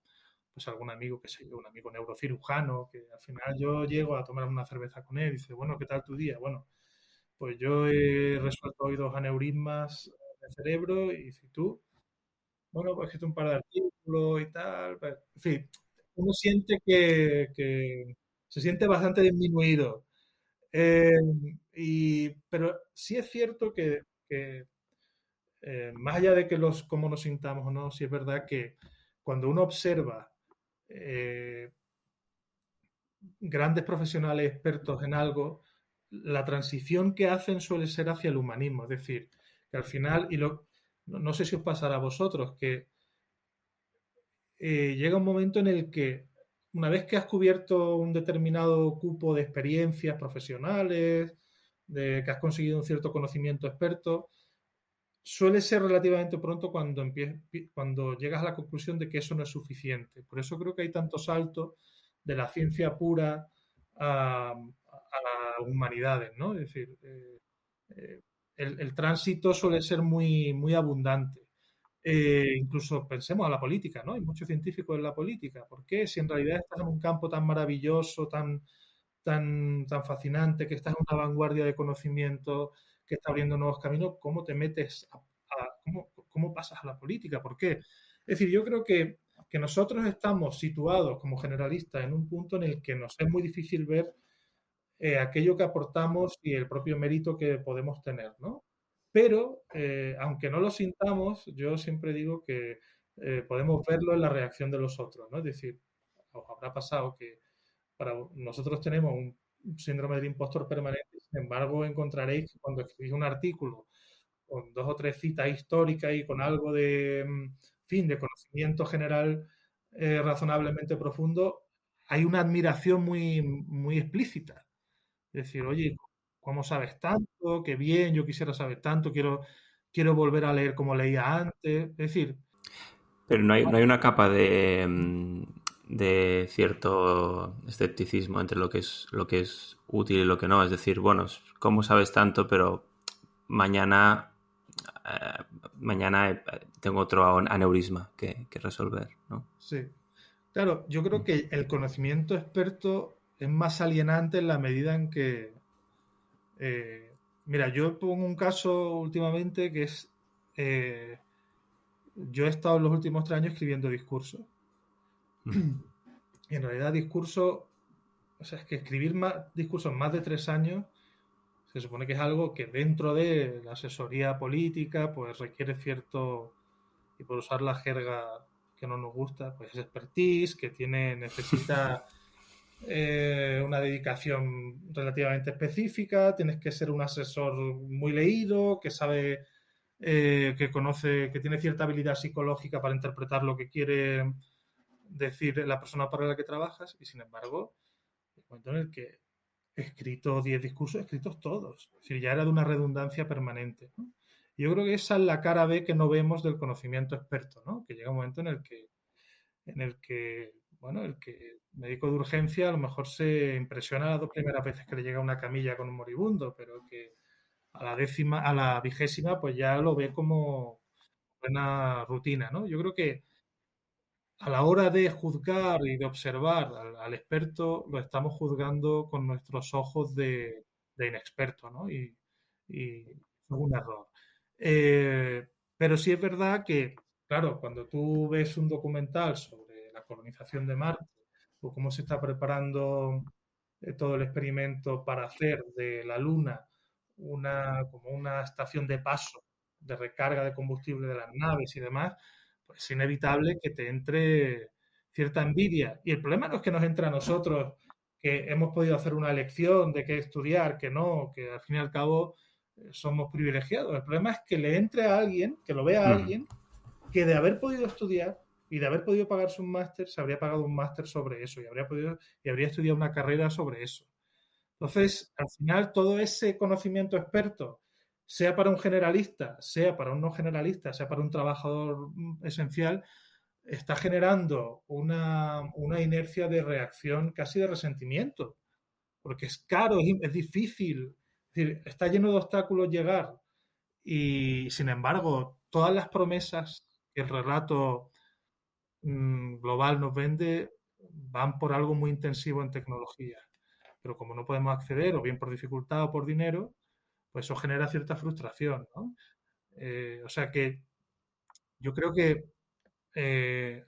pues algún amigo, que sé yo, un amigo neurocirujano, que al final yo llego a tomar una cerveza con él y dice, bueno, ¿qué tal tu día? Bueno, pues yo he resuelto hoy dos aneurismas de cerebro y si tú, bueno, pues he un par de artículos y tal, pues, en fin, uno siente que, se siente bastante disminuido. Eh, y, pero sí es cierto que, eh, más allá de que los cómo nos sintamos o no, sí es verdad que cuando uno observa eh, grandes profesionales expertos en algo, la transición que hacen suele ser hacia el humanismo. Es decir, que al final, y lo, no, sé si os pasará a vosotros, que eh, llega un momento en el que una vez que has cubierto un determinado cupo de experiencias profesionales, de que has conseguido un cierto conocimiento experto, suele ser relativamente pronto cuando, cuando llegas a la conclusión de que eso no es suficiente. Por eso creo que hay tanto salto de la ciencia pura a, las humanidades, ¿no? Es decir, eh, eh, el, tránsito suele ser muy, muy abundante. Eh, incluso pensemos a la política, ¿no? Hay muchos científicos en la política. ¿Por qué? Si en realidad estás en un campo tan maravilloso, tan, tan, tan fascinante, que estás en una vanguardia de conocimiento, que está abriendo nuevos caminos, ¿cómo te metes a, cómo, pasas a la política? ¿Por qué? Es decir, yo creo que, nosotros estamos situados como generalistas en un punto en el que nos es muy difícil ver eh, aquello que aportamos y el propio mérito que podemos tener, ¿no? Pero, eh, aunque no lo sintamos, yo siempre digo que eh, podemos verlo en la reacción de los otros, ¿no? Es decir, os habrá pasado que para nosotros tenemos un síndrome del impostor permanente. Sin embargo, encontraréis que cuando escribís un artículo con dos o tres citas históricas y con algo de, mm, fin, de conocimiento general razonablemente profundo, hay una admiración muy, muy explícita. Decir, oye, ¿cómo sabes tanto? Qué bien, yo quisiera saber tanto, quiero, quiero volver a leer como leía antes. Es decir... Pero no hay, no hay una capa de, mm, de cierto escepticismo entre lo que es lo que es útil y lo que no. Es decir, bueno, ¿cómo sabes tanto? Pero mañana eh, mañana eh, tengo otro aneurisma que, resolver, ¿no? Sí. Claro, yo creo que el conocimiento experto es más alienante en la medida en que. Eh, mira, yo pongo un caso últimamente que es. yo he estado en los últimos tres años escribiendo discursos y en realidad discurso, o sea, es que escribir más, discursos más de tres años se supone que es algo que dentro de la asesoría política pues requiere cierto, y por usar la jerga que no nos gusta, pues expertise, que tiene, necesita eh, una dedicación relativamente específica, tienes que ser un asesor muy leído, que sabe, eh, que conoce, que tiene cierta habilidad psicológica para interpretar lo que quiere decir la persona para la que trabajas y sin embargo, el momento en el que he escrito 10 discursos, escritos todos. Es decir, ya era de una redundancia permanente. yo creo que esa es la cara B que no vemos del conocimiento experto, ¿no? Que llega un momento en el que, en el que, bueno, el que médico de urgencia a lo mejor se impresiona las dos primeras veces que le llega una camilla con un moribundo, pero que a la décima, a la vigésima, pues ya lo ve como buena rutina, ¿no? Yo creo que a la hora de juzgar y de observar al, experto, lo estamos juzgando con nuestros ojos de, inexperto, ¿no? Y, es un error. Eh, pero sí es verdad que, claro, cuando tú ves un documental sobre la colonización de Marte o cómo se está preparando eh, todo el experimento para hacer de la Luna una, como una estación de paso de recarga de combustible de las naves y demás, pues es inevitable que te entre cierta envidia. Y el problema no es que nos entre a nosotros, que hemos podido hacer una elección de qué estudiar, que no, que al fin y al cabo eh, somos privilegiados. El problema es que le entre a alguien, que lo vea a alguien, que de haber podido estudiar y de haber podido pagarse un máster, se habría pagado un máster sobre eso y habría podido y habría estudiado una carrera sobre eso. Entonces, al final, todo ese conocimiento experto sea para un generalista, sea para un no generalista, sea para un trabajador esencial, está generando una, inercia de reacción casi de resentimiento. porque es caro, es, difícil, está lleno de obstáculos llegar y sin embargo todas las promesas que el relato mm, global nos vende van por algo muy intensivo en tecnología. Pero como no podemos acceder, o bien por dificultad o por dinero, pues eso genera cierta frustración. Eh, o sea que yo creo que eh,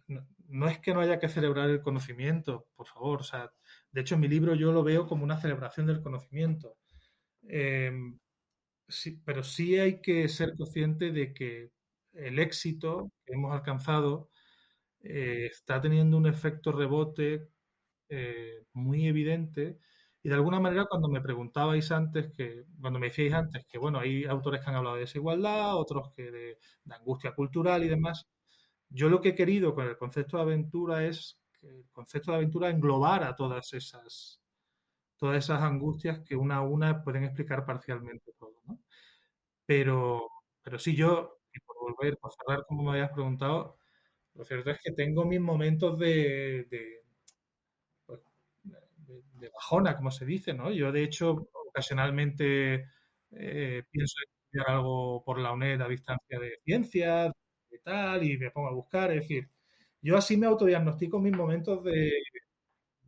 no, es que no haya que celebrar el conocimiento, por favor. O sea, de hecho, en mi libro yo lo veo como una celebración del conocimiento. Em, sí, pero sí hay que ser consciente de que el éxito que hemos alcanzado eh, está teniendo un efecto rebote eh, muy evidente. Y de alguna manera, cuando me preguntabais antes, que cuando me decíais antes que, bueno, hay autores que han hablado de desigualdad, otros que de, angustia cultural y demás, yo lo que he querido con el concepto de aventura es que el concepto de aventura englobara todas esas, todas esas angustias que una a una pueden explicar parcialmente todo. Pero, pero sí, yo, y por volver, por cerrar como me habías preguntado, lo cierto es que tengo mis momentos de, pues, de, bajona, como se dice, ¿no? Yo, de hecho, ocasionalmente eh, pienso estudiar algo por la UNED a distancia de ciencias, y tal, y me pongo a buscar. Es decir, yo así me autodiagnostico mis momentos de,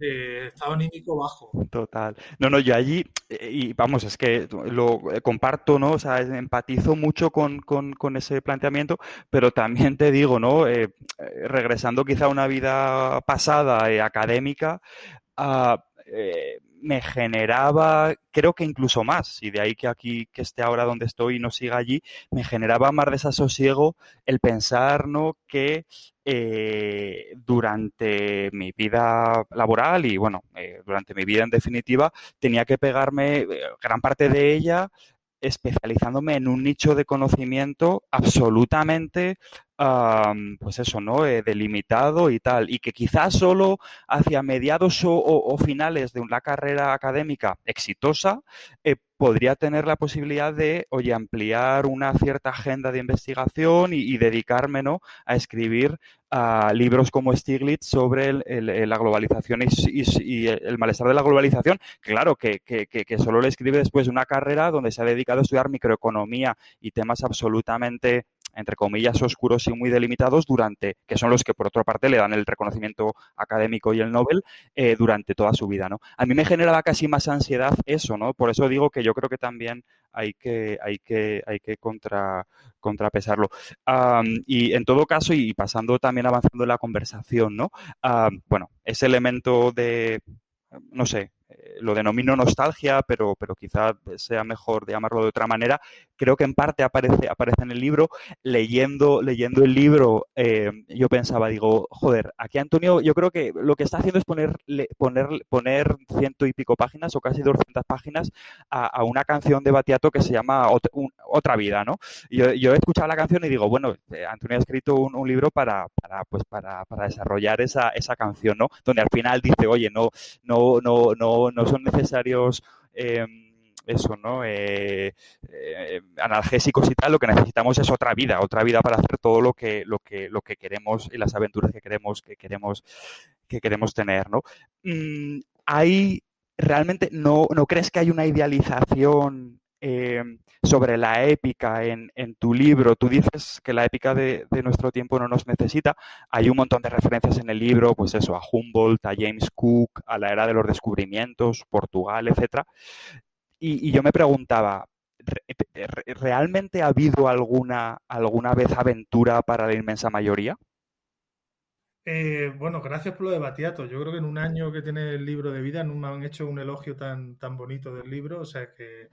estado anímico bajo. Total. No, no, yo allí, eh, y vamos, es que lo eh, comparto, ¿no? O sea, empatizo mucho con, ese planteamiento, pero también te digo, ¿no? Eh, regresando quizá a una vida pasada académica, ah, me generaba, creo que incluso más, y de ahí que aquí, que esté ahora donde estoy y no siga allí, me generaba más desasosiego el pensar, ¿no? Que eh, durante mi vida laboral y bueno, eh, durante mi vida en definitiva, tenía que pegarme eh, gran parte de ella especializándome en un nicho de conocimiento absolutamente, pues eso, ¿no? delimitado y tal. Y que quizás solo hacia mediados o, finales de una carrera académica exitosa podría tener la posibilidad de, oye, ampliar una cierta agenda de investigación y, dedicarme, ¿no? A escribir libros como Stiglitz sobre la globalización y, el malestar de la globalización, claro, que, que, solo le escribe después de una carrera donde se ha dedicado a estudiar microeconomía y temas absolutamente entre comillas, oscuros y muy delimitados durante, que son los que por otra parte le dan el reconocimiento académico y el Nobel eh, durante toda su vida, ¿no? A mí me generaba casi más ansiedad eso, ¿no? Por eso digo que yo creo que también hay que, hay que, hay que contra, contrapesarlo. y en todo caso, y pasando también avanzando en la conversación, ¿no? bueno, ese elemento de, no sé, eh, lo denomino nostalgia, pero, pero quizá sea mejor llamarlo de otra manera. Creo que en parte aparece, aparece en el libro. Leyendo, leyendo el libro, eh, yo pensaba, digo, joder, aquí Antonio, yo creo que lo que está haciendo es poner, poner, poner ciento y pico páginas o casi 200 páginas a, una canción de Batiato que se llama Otra Vida, ¿no? yo, yo, he escuchado la canción y digo, bueno, eh, Antonio ha escrito un, libro para, para, pues para, para desarrollar esa, esa canción, ¿no? Donde al final dice, oye, no, no, no, no no, son necesarios eh, eso, ¿no? Eh, eh, analgésicos y tal, lo que necesitamos es otra vida, otra vida para hacer todo lo que, lo que, lo que queremos y las aventuras que queremos, que queremos, que queremos tener, ¿no? Mm, hay realmente no, no crees que hay una idealización eh, sobre la épica en, tu libro. Tú dices que la épica de, nuestro tiempo no nos necesita. Hay un montón de referencias en el libro, pues eso, a Humboldt, a James Cook, a la era de los descubrimientos, Portugal, etcétera. Y, yo me preguntaba, ¿realmente ha habido alguna, alguna vez aventura para la inmensa mayoría? Eh, bueno, gracias por lo de Batiato. Yo creo que en un año que tiene el libro de vida no me han hecho un elogio tan, tan bonito del libro. O sea que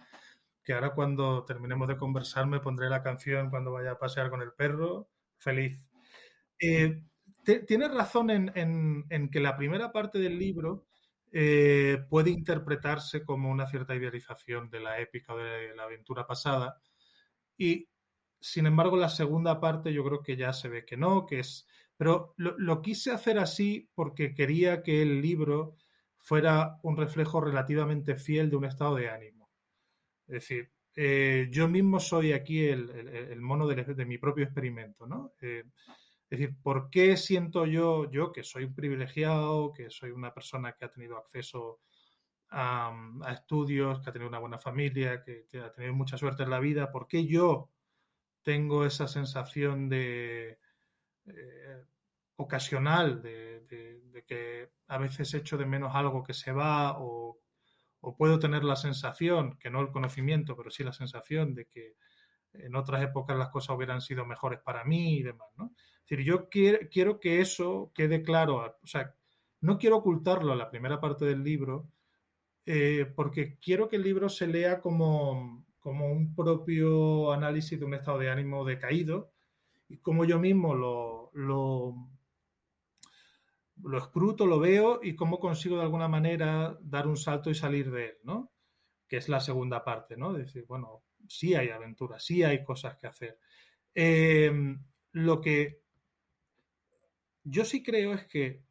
que ahora cuando terminemos de conversar me pondré la canción cuando vaya a pasear con el perro, feliz. Eh, tienes razón en, que la primera parte del libro eh, puede interpretarse como una cierta idealización de la épica o de la aventura pasada y sin embargo la segunda parte yo creo que ya se ve que no, que es... Pero lo quise hacer así porque quería que el libro fuera un reflejo relativamente fiel de un estado de ánimo. Es decir, eh, yo mismo soy aquí el, mono de, mi propio experimento, ¿no? Eh, es decir, ¿por qué siento yo, yo que soy un privilegiado, que soy una persona que ha tenido acceso a, estudios, que ha tenido una buena familia, que, ha tenido mucha suerte en la vida, ¿por qué yo tengo esa sensación de eh, ocasional de, que a veces echo de menos algo que se va o, puedo tener la sensación, que no el conocimiento, pero sí la sensación de que en otras épocas las cosas hubieran sido mejores para mí y demás, ¿no? Es decir, yo quiero, que eso quede claro, o sea, no quiero ocultarlo en la primera parte del libro, eh, porque quiero que el libro se lea como, un propio análisis de un estado de ánimo decaído y como yo mismo lo, lo, lo escruto, lo veo y cómo consigo de alguna manera dar un salto y salir de él, ¿no? Que es la segunda parte, ¿no? decir, bueno, sí hay aventuras, sí hay cosas que hacer. Eh, lo que yo sí creo es que,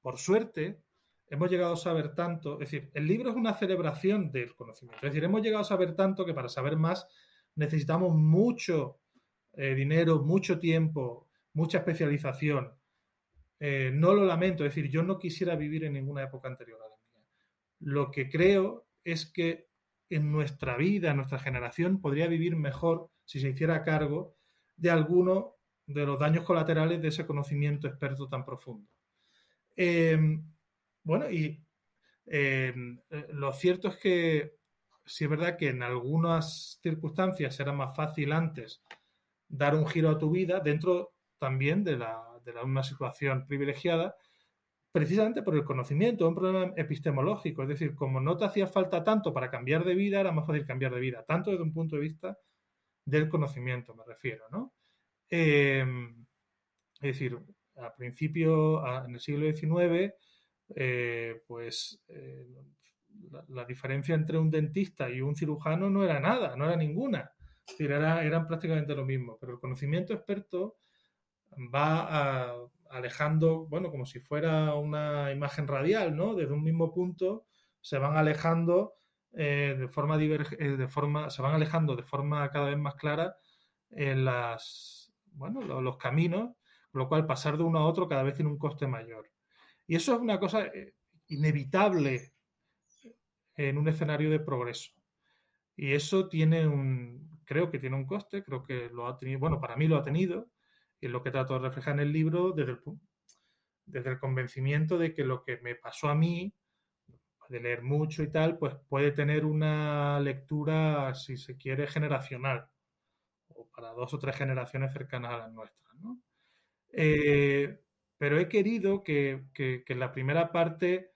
por suerte, hemos llegado a saber tanto, es decir, el libro es una celebración del conocimiento, es decir, hemos llegado a saber tanto que para saber más necesitamos mucho eh, dinero, mucho tiempo, mucha especialización. Eh, no lo lamento, es decir, yo no quisiera vivir en ninguna época anterior a la mía. Lo que creo es que en nuestra vida, en nuestra generación, podría vivir mejor si se hiciera cargo de alguno de los daños colaterales de ese conocimiento experto tan profundo. Eh, bueno, y eh, lo cierto es que sí es verdad que en algunas circunstancias era más fácil antes dar un giro a tu vida dentro también de, la, de una situación privilegiada, precisamente por el conocimiento, un problema epistemológico. Es decir, como no te hacía falta tanto para cambiar de vida, era más fácil cambiar de vida, tanto desde un punto de vista del conocimiento, me refiero, ¿no? Eh, es decir, a principio, en el siglo XIX, eh, pues eh, la, diferencia entre un dentista y un cirujano no era nada, no era ninguna. Es decir, eran prácticamente lo mismo, pero el conocimiento experto va alejando, bueno, como si fuera una imagen radial, ¿no? Desde un mismo punto se van alejando eh, de forma de forma, se van alejando de forma cada vez más clara en las, bueno, los caminos, con lo cual pasar de uno a otro cada vez tiene un coste mayor. Y eso es una cosa eh, inevitable en un escenario de progreso. Y eso tiene un, creo que tiene un coste, creo que lo ha tenido, bueno, para mí lo ha tenido, y es lo que trato de reflejar en el libro desde el, desde el convencimiento de que lo que me pasó a mí, de leer mucho y tal, pues puede tener una lectura, si se quiere, generacional, o para dos o tres generaciones cercanas a las nuestras. ¿no? Eh, pero he querido que, en la primera parte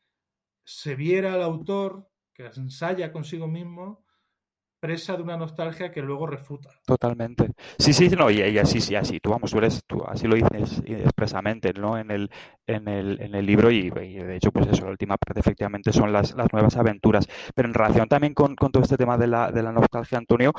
se viera al autor que ensaya consigo mismo presa de una nostalgia que luego refuta. Totalmente. Sí, sí, no, y, así, sí, así. Tú, vamos, tú, eres, tú así lo dices expresamente, ¿no? En el, en el, en el libro y, de hecho, pues eso, la última parte efectivamente son las, las nuevas aventuras. Pero en relación también con, todo este tema de la, de la nostalgia, Antonio,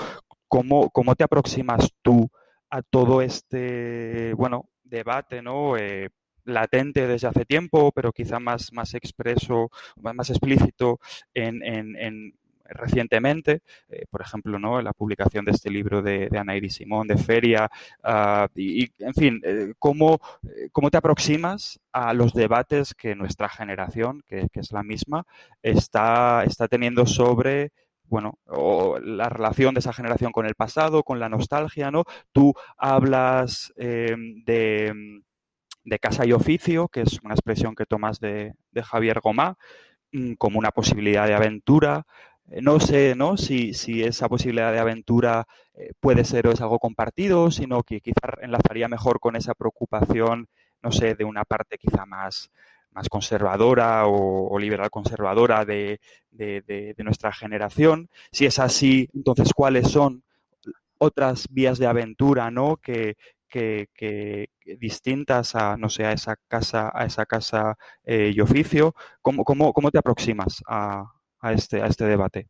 ¿cómo, ¿cómo te aproximas tú a todo este, bueno, debate, ¿no? Eh, latente desde hace tiempo, pero quizá más, más expreso, más explícito en, en, recientemente, eh, por ejemplo, ¿no? la publicación de este libro de, de Ana Simón, de Feria, ah, y, en fin, eh, ¿cómo, eh, ¿cómo, te aproximas a los debates que nuestra generación, que, es la misma, está, está teniendo sobre bueno, la relación de esa generación con el pasado, con la nostalgia, ¿no? Tú hablas de de casa y oficio, que es una expresión que tomas de, Javier Gomá, mm, como una posibilidad de aventura. Eh, no sé ¿no? Si, si esa posibilidad de aventura eh, puede ser o es algo compartido, sino que quizá enlazaría mejor con esa preocupación, no sé, de una parte quizá más, más conservadora o, liberal conservadora de, de, nuestra generación. Si es así, entonces, ¿cuáles son otras vías de aventura ¿no? que, que, distintas a, no sé, a esa casa, a esa casa eh, y oficio. ¿Cómo, cómo, cómo te aproximas a, a, este, a este debate?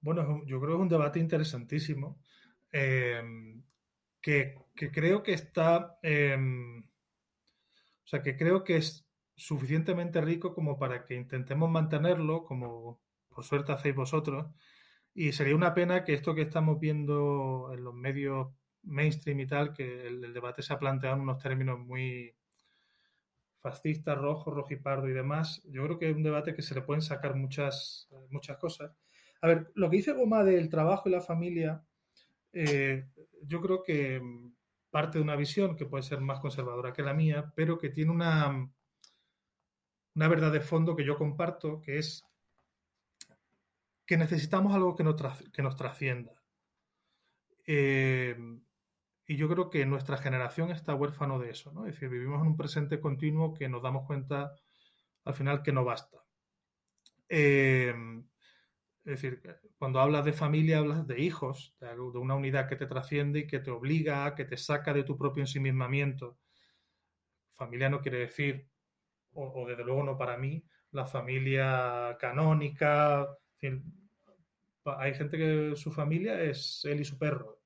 Bueno, yo creo que es un debate interesantísimo eh, que, que, creo que está, eh, o sea, que creo que es suficientemente rico como para que intentemos mantenerlo, como por suerte hacéis vosotros, y sería una pena que esto que estamos viendo en los medios mainstream y tal, que el, debate se ha planteado en unos términos muy, fascista, rojo, rojipardo y demás, yo creo que es un debate que se le pueden sacar muchas, muchas cosas. A ver, lo que dice Goma del trabajo y la familia, eh, yo creo que parte de una visión que puede ser más conservadora que la mía, pero que tiene una, una verdad de fondo que yo comparto, que es que necesitamos algo que nos, que nos trascienda. Eh, y yo creo que nuestra generación está huérfano de eso, ¿no? Es decir, vivimos en un presente continuo que nos damos cuenta al final que no basta. Eh, es decir, cuando hablas de familia, hablas de hijos, de, una unidad que te trasciende y que te obliga, que te saca de tu propio ensimismamiento. Familia no quiere decir, o, desde luego no para mí, la familia canónica. hay gente que su familia es él y su perro.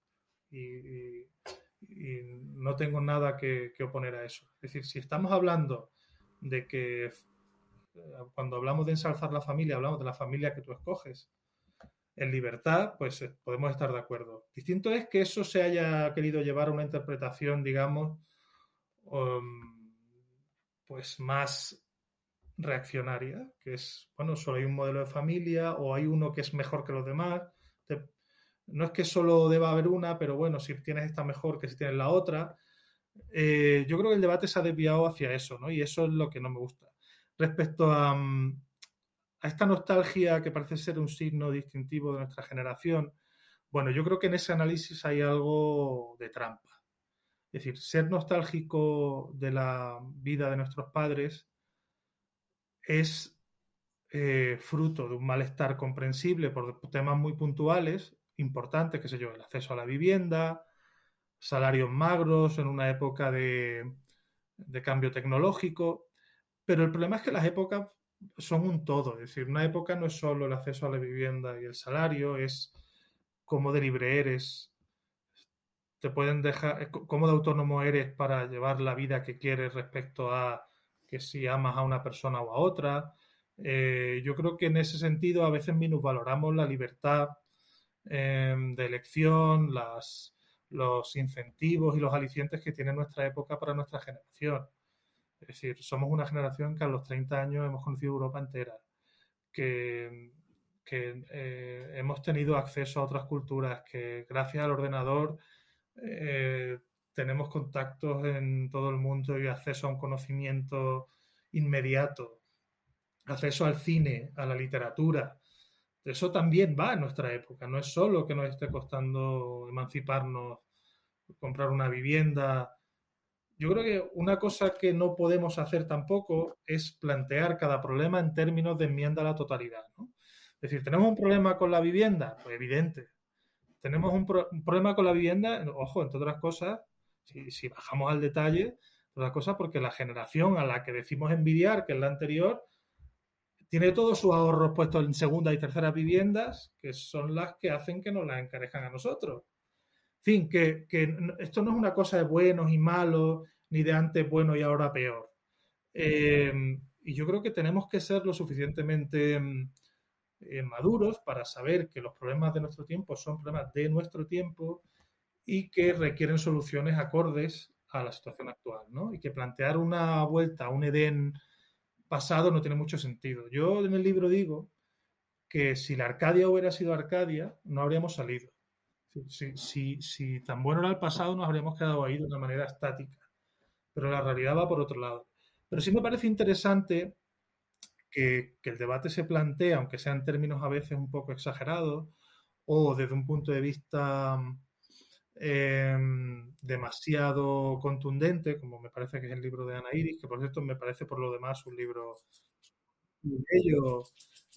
No tengo nada que, oponer a eso. Es decir, si estamos hablando de que eh, cuando hablamos de ensalzar la familia, hablamos de la familia que tú escoges en libertad, pues eh, podemos estar de acuerdo. Distinto es que eso se haya querido llevar a una interpretación, digamos, um, pues más reaccionaria, que es, bueno, solo hay un modelo de familia o hay uno que es mejor que los demás no es que solo deba haber una, pero bueno, si tienes esta mejor que si tienes la otra. Eh, yo creo que el debate se ha desviado hacia eso, ¿no? Y eso es lo que no me gusta. Respecto a, mm, a esta nostalgia que parece ser un signo distintivo de nuestra generación, bueno, yo creo que en ese análisis hay algo de trampa. Es decir, ser nostálgico de la vida de nuestros padres es eh, fruto de un malestar comprensible por temas muy puntuales importantes, qué sé yo, el acceso a la vivienda, salarios magros en una época de, cambio tecnológico, pero el problema es que las épocas son un todo, es decir, una época no es solo el acceso a la vivienda y el salario, es cómo de libre eres, te pueden dejar, cómo de autónomo eres para llevar la vida que quieres respecto a que si amas a una persona o a otra. Eh, yo creo que en ese sentido a veces minusvaloramos la libertad Em, de elección, los incentivos y los alicientes que tiene nuestra época para nuestra generación. Es decir, somos una generación que a los 30 años hemos conocido Europa entera, que, eh, hemos tenido acceso a otras culturas, que gracias al ordenador eh, tenemos contactos en todo el mundo y acceso a un conocimiento inmediato, acceso al cine, a la literatura, eso también va en nuestra época, no es solo que nos esté costando emanciparnos, comprar una vivienda. Yo creo que una cosa que no podemos hacer tampoco es plantear cada problema en términos de enmienda a la totalidad. Es decir, ¿tenemos un problema con la vivienda? Pues evidente. ¿Tenemos un, problema con la vivienda? Ojo, entre otras cosas, si, si bajamos al detalle, otras cosas porque la generación a la que decimos envidiar, que es la anterior, tiene todos sus ahorros puestos en segunda y tercera viviendas, que son las que hacen que nos las encarejan a nosotros. En fin, que, esto no es una cosa de buenos y malos, ni de antes bueno y ahora peor. Eh, y yo creo que tenemos que ser lo suficientemente eh, maduros para saber que los problemas de nuestro tiempo son problemas de nuestro tiempo y que requieren soluciones acordes a la situación actual, ¿no? Y que plantear una vuelta a un Edén pasado no tiene mucho sentido. Yo en el libro digo que si la Arcadia hubiera sido Arcadia, no habríamos salido. Si, tan bueno era el pasado, nos habríamos quedado ahí de una manera estática. Pero la realidad va por otro lado. Pero sí me parece interesante que, que el debate se plantee, aunque sea en términos a veces un poco exagerados, o desde un punto de vista Em, demasiado contundente, como me parece que es el libro de Ana Iris, que por cierto me parece por lo demás un libro bello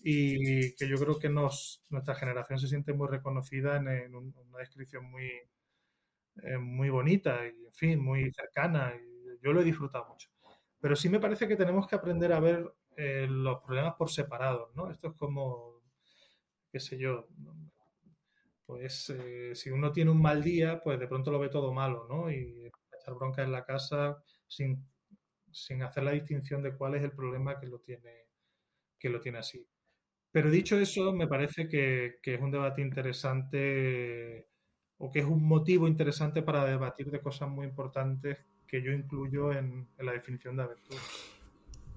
y que yo creo que nuestra generación se siente muy reconocida en, una descripción muy, eh, muy bonita y, en fin, muy cercana. Y yo lo he disfrutado mucho. Pero sí me parece que tenemos que aprender a ver eh, los problemas por separado, ¿no? Esto es como, qué sé yo, pues eh, si uno tiene un mal día, pues de pronto lo ve todo malo, ¿no? Y echar bronca en la casa sin, hacer la distinción de cuál es el problema que lo tiene, que lo tiene así. Pero dicho eso, me parece que, es un debate interesante o que es un motivo interesante para debatir de cosas muy importantes que yo incluyo en, la definición de aventura.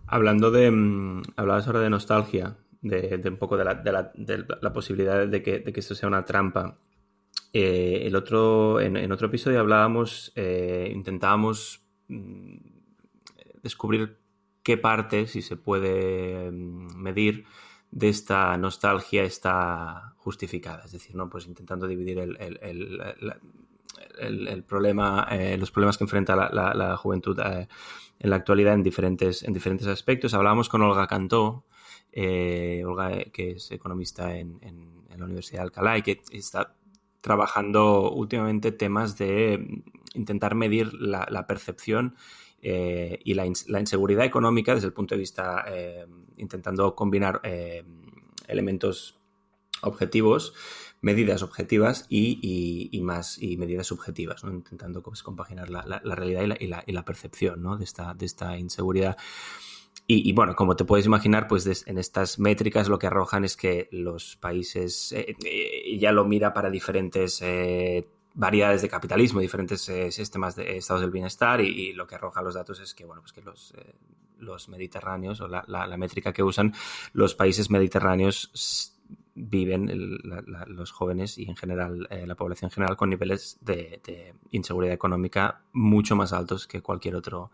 Hablando de. Mm, hablabas ahora de nostalgia, de, un poco de la, posibilidad de que, de que, esto sea una trampa. Eh, el otro, en, otro episodio hablábamos, eh, intentábamos mm, descubrir qué parte, si se puede mm, medir, de esta nostalgia está justificada. Es decir, ¿no? Pues intentando dividir el, el, problema, eh, los problemas que enfrenta la, juventud en la actualidad en diferentes, en diferentes aspectos. Hablábamos con Olga Cantó, Olga, que es economista en, la Universidad de Alcalá y que está trabajando últimamente temas de intentar medir la, percepción eh, y la, inseguridad económica desde el punto de vista eh, intentando combinar eh, elementos objetivos, medidas objetivas y, más y medidas subjetivas, intentando pues, compaginar la, realidad y la, percepción esta, de esta inseguridad. Y, bueno, como te puedes imaginar, pues en estas métricas lo que arrojan es que los países, eh, eh, ya lo mira para diferentes eh, variedades de capitalismo, diferentes sistemas de estados del bienestar y, lo que arrojan los datos es que, bueno, pues que los, los mediterráneos o la, métrica que usan los países mediterráneos viven los jóvenes y en general la población en general con niveles de, inseguridad económica mucho más altos que cualquier otro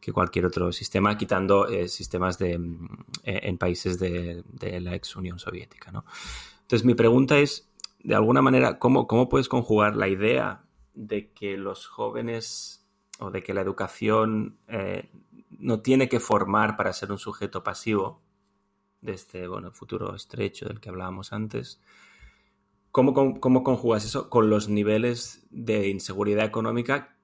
que cualquier otro sistema, quitando eh, sistemas de, mm, eh, en países de, la ex Unión Soviética. Entonces, mi pregunta es, de alguna manera, ¿cómo, ¿cómo puedes conjugar la idea de que los jóvenes o de que la educación eh, no tiene que formar para ser un sujeto pasivo de este bueno, futuro estrecho del que hablábamos antes? ¿Cómo, cómo, conjugas eso con los niveles de inseguridad económica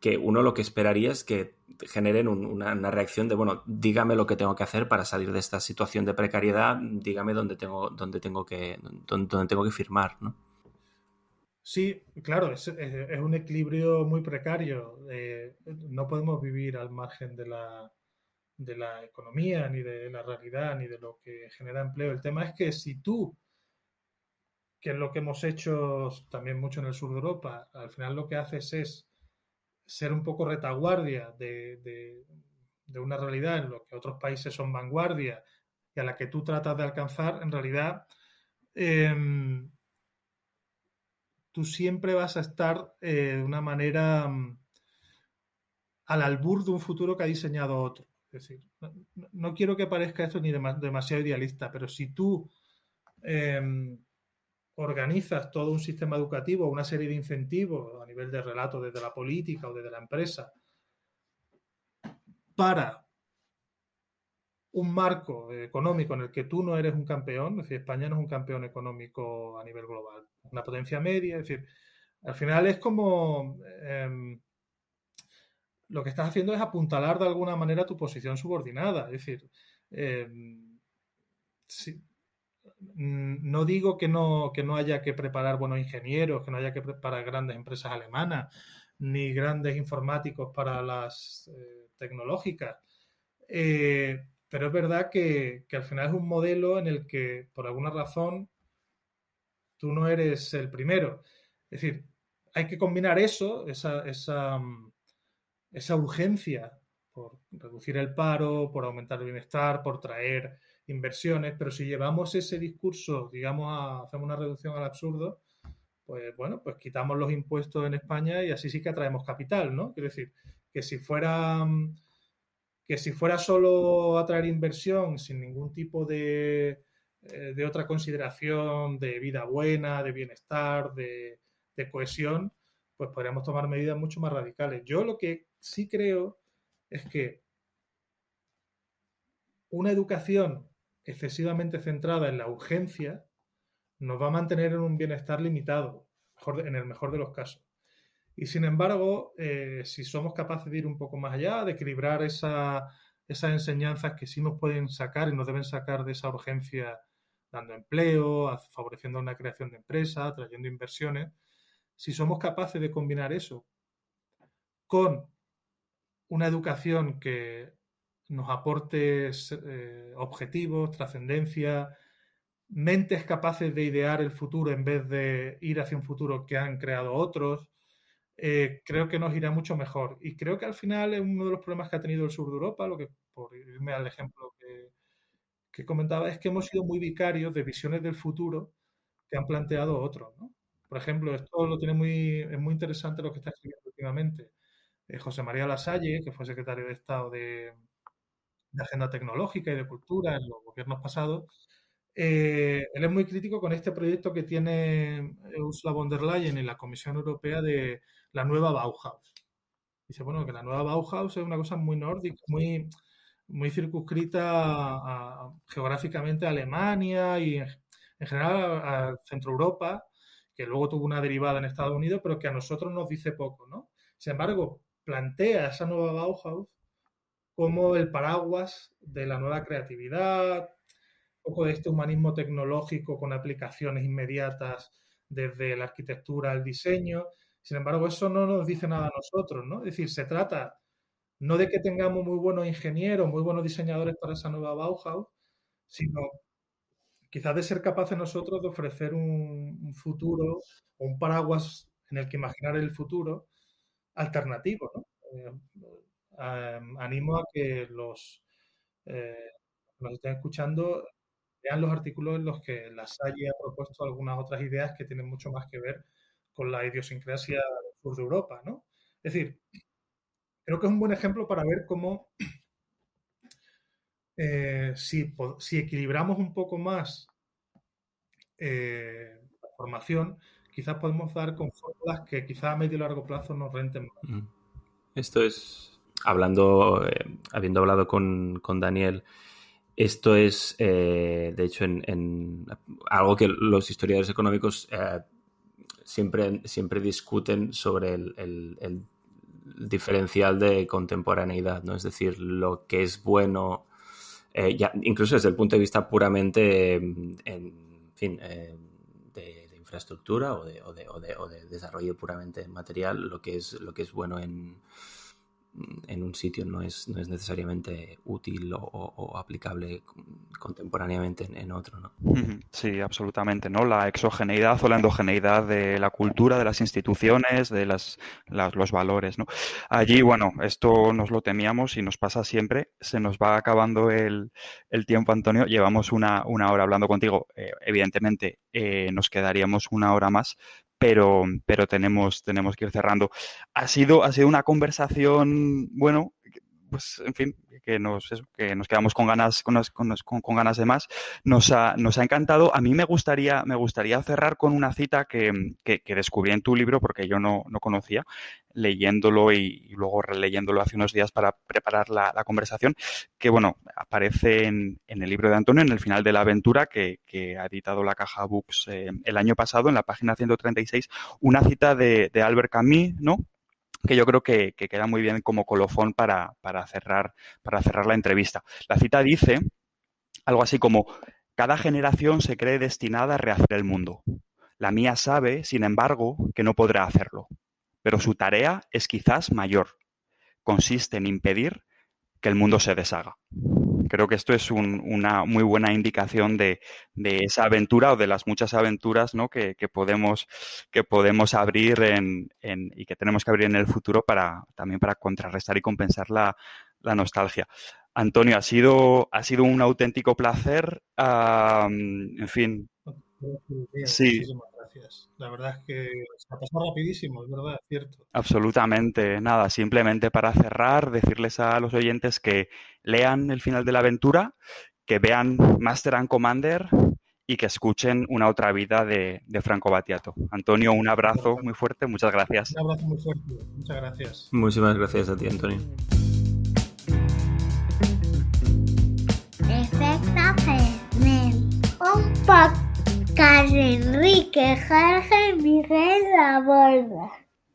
que uno lo que esperaría es que generen una, reacción de, bueno, dígame lo que tengo que hacer para salir de esta situación de precariedad, dígame dónde tengo, dónde tengo, que, dónde, tengo que firmar, ¿no? Sí, claro, es, un equilibrio muy precario. Eh, no podemos vivir al margen de la, de la economía, ni de la realidad, ni de lo que genera empleo. El tema es que si tú, que es lo que hemos hecho también mucho en el sur de Europa, al final lo que haces es ser un poco retaguardia de, una realidad en la que otros países son vanguardia y a la que tú tratas de alcanzar, en realidad em, tú siempre vas a estar eh, de una manera mm, al albur de un futuro que ha diseñado otro. Es decir, no, quiero que parezca esto ni demasiado idealista, pero si tú em, organizas todo un sistema educativo, una serie de incentivos a nivel de relato desde la política o desde la empresa para un marco económico en el que tú no eres un campeón, es decir, España no es un campeón económico a nivel global, una potencia media, es decir, al final es como em, lo que estás haciendo es apuntalar de alguna manera tu posición subordinada, es decir, em, Mm, no digo que no, que no haya que preparar buenos ingenieros, que no haya que preparar grandes empresas alemanas, ni grandes informáticos para las eh, tecnológicas. Eh, pero es verdad que, al final es un modelo en el que, por alguna razón, tú no eres el primero. Es decir, hay que combinar eso, esa, esa, mm, esa urgencia por reducir el paro, por aumentar el bienestar, por traer inversiones, pero si llevamos ese discurso, digamos, a, hacemos una reducción al absurdo, pues bueno, pues quitamos los impuestos en España y así sí que atraemos capital, ¿no? Quiero decir, que si fuera que si fuera solo atraer inversión sin ningún tipo de, eh, de otra consideración de vida buena, de bienestar, de, de cohesión, pues podríamos tomar medidas mucho más radicales. Yo lo que sí creo es que una educación excesivamente centrada en la urgencia nos va a mantener en un bienestar limitado, en el mejor de los casos. Y sin embargo, eh, si somos capaces de ir un poco más allá, de equilibrar esas enseñanzas que sí nos pueden sacar y nos deben sacar de esa urgencia, dando empleo, favoreciendo una creación de empresas, trayendo inversiones, si somos capaces de combinar eso con una educación que nos aporte eh, objetivos, trascendencia, mentes capaces de idear el futuro en vez de ir hacia un futuro que han creado otros, eh, creo que nos irá mucho mejor. Y creo que al final es uno de los problemas que ha tenido el sur de Europa, lo que por irme al ejemplo que, que comentaba, es que hemos sido muy vicarios de visiones del futuro que han planteado otros. Por ejemplo, esto lo tiene muy, es muy interesante lo que está escribiendo últimamente José María Lasalle, que fue secretario de Estado de, Agenda Tecnológica y de Cultura en los gobiernos pasados. Eh, él es muy crítico con este proyecto que tiene Ursula von der Leyen en la Comisión Europea de la nueva Bauhaus. Dice, bueno, que la nueva Bauhaus es una cosa muy nórdica, muy, muy circunscrita geográficamente a Alemania y en, general a Centro Europa que luego tuvo una derivada en Estados Unidos, pero que a nosotros nos dice poco, ¿no? Sin embargo, plantea esa nueva Bauhaus como el paraguas de la nueva creatividad, un poco de este humanismo tecnológico con aplicaciones inmediatas desde la arquitectura al diseño. Sin embargo, eso no nos dice nada a nosotros, ¿no? Es decir, se trata no de que tengamos muy buenos ingenieros, muy buenos diseñadores para esa nueva Bauhaus, sino quizás de ser capaces nosotros de ofrecer un, futuro o un paraguas en el que imaginar el futuro alternativo. ¿no? Eh, animo a que los eh, nos estén escuchando vean los artículos en los que la Salle ha propuesto algunas otras ideas que tienen mucho más que ver con la idiosincrasia del sur de Europa. ¿no? Es decir, creo que es un buen ejemplo para ver cómo eh, si, si, equilibramos un poco más eh, la formación, quizás podemos dar con fórmulas que quizás a medio y largo plazo nos renten más. Esto es, hablando, eh, habiendo hablado con, Daniel, esto es, de hecho, en, algo que los historiadores económicos siempre, siempre discuten sobre el, diferencial de contemporaneidad, ¿no? Es decir, lo que es bueno eh, incluso desde el punto de vista puramente, mm, en, fin, eh, de, infraestructura o de, o, de, o de, desarrollo puramente material, lo que es, lo que es bueno en, en un sitio no es, no es necesariamente útil o, aplicable contemporáneamente en, otro, ¿no? Sí, absolutamente, ¿no? La exogeneidad o la endogeneidad de la cultura, de las instituciones, de las, los valores, ¿no? Allí, bueno, esto nos lo temíamos y nos pasa siempre. Se nos va acabando el, tiempo, Antonio. Llevamos una, una hora hablando contigo. Eh, evidentemente, eh, nos quedaríamos una hora más, pero, pero tenemos, tenemos que ir cerrando. Ha sido, ha sido una conversación, bueno, pues en fin, que nos, que nos quedamos con ganas, con, con, ganas de más. Nos ha, nos ha encantado. A mí me gustaría, me gustaría cerrar con una cita que, que, descubrí en tu libro, porque yo no, no conocía, leyéndolo y, luego releyéndolo hace unos días para preparar la, conversación, que bueno, aparece en, en, el libro de Antonio, en el final de la aventura, que, que ha editado la caja Books eh, el año pasado, en la página 136, una cita de, de Albert Camus, ¿no? Que yo creo que, queda muy bien como colofón para, cerrar, para cerrar la entrevista. La cita dice algo así como, cada generación se cree destinada a rehacer el mundo. La mía sabe, sin embargo, que no podrá hacerlo, pero su tarea es quizás mayor. Consiste en impedir que el mundo se deshaga. Creo que esto es una muy buena indicación de, esa aventura o de las muchas aventuras ¿no? que, podemos, que podemos abrir en, y que tenemos que abrir en el futuro para también para contrarrestar y compensar la, nostalgia. Antonio, ha sido, ha sido un auténtico placer. en fin. Sí. La verdad es que se ha pasado rapidísimo, es verdad, es cierto. Absolutamente, nada, simplemente para cerrar, decirles a los oyentes que lean el final de la aventura, que vean Master and Commander y que escuchen una otra vida de, Franco Battiato. Antonio, un abrazo muy fuerte, muchas gracias. Un abrazo muy fuerte, muchas gracias. Muchísimas gracias a ti, Antonio. Un Enrique Jorge Miguel La Borda.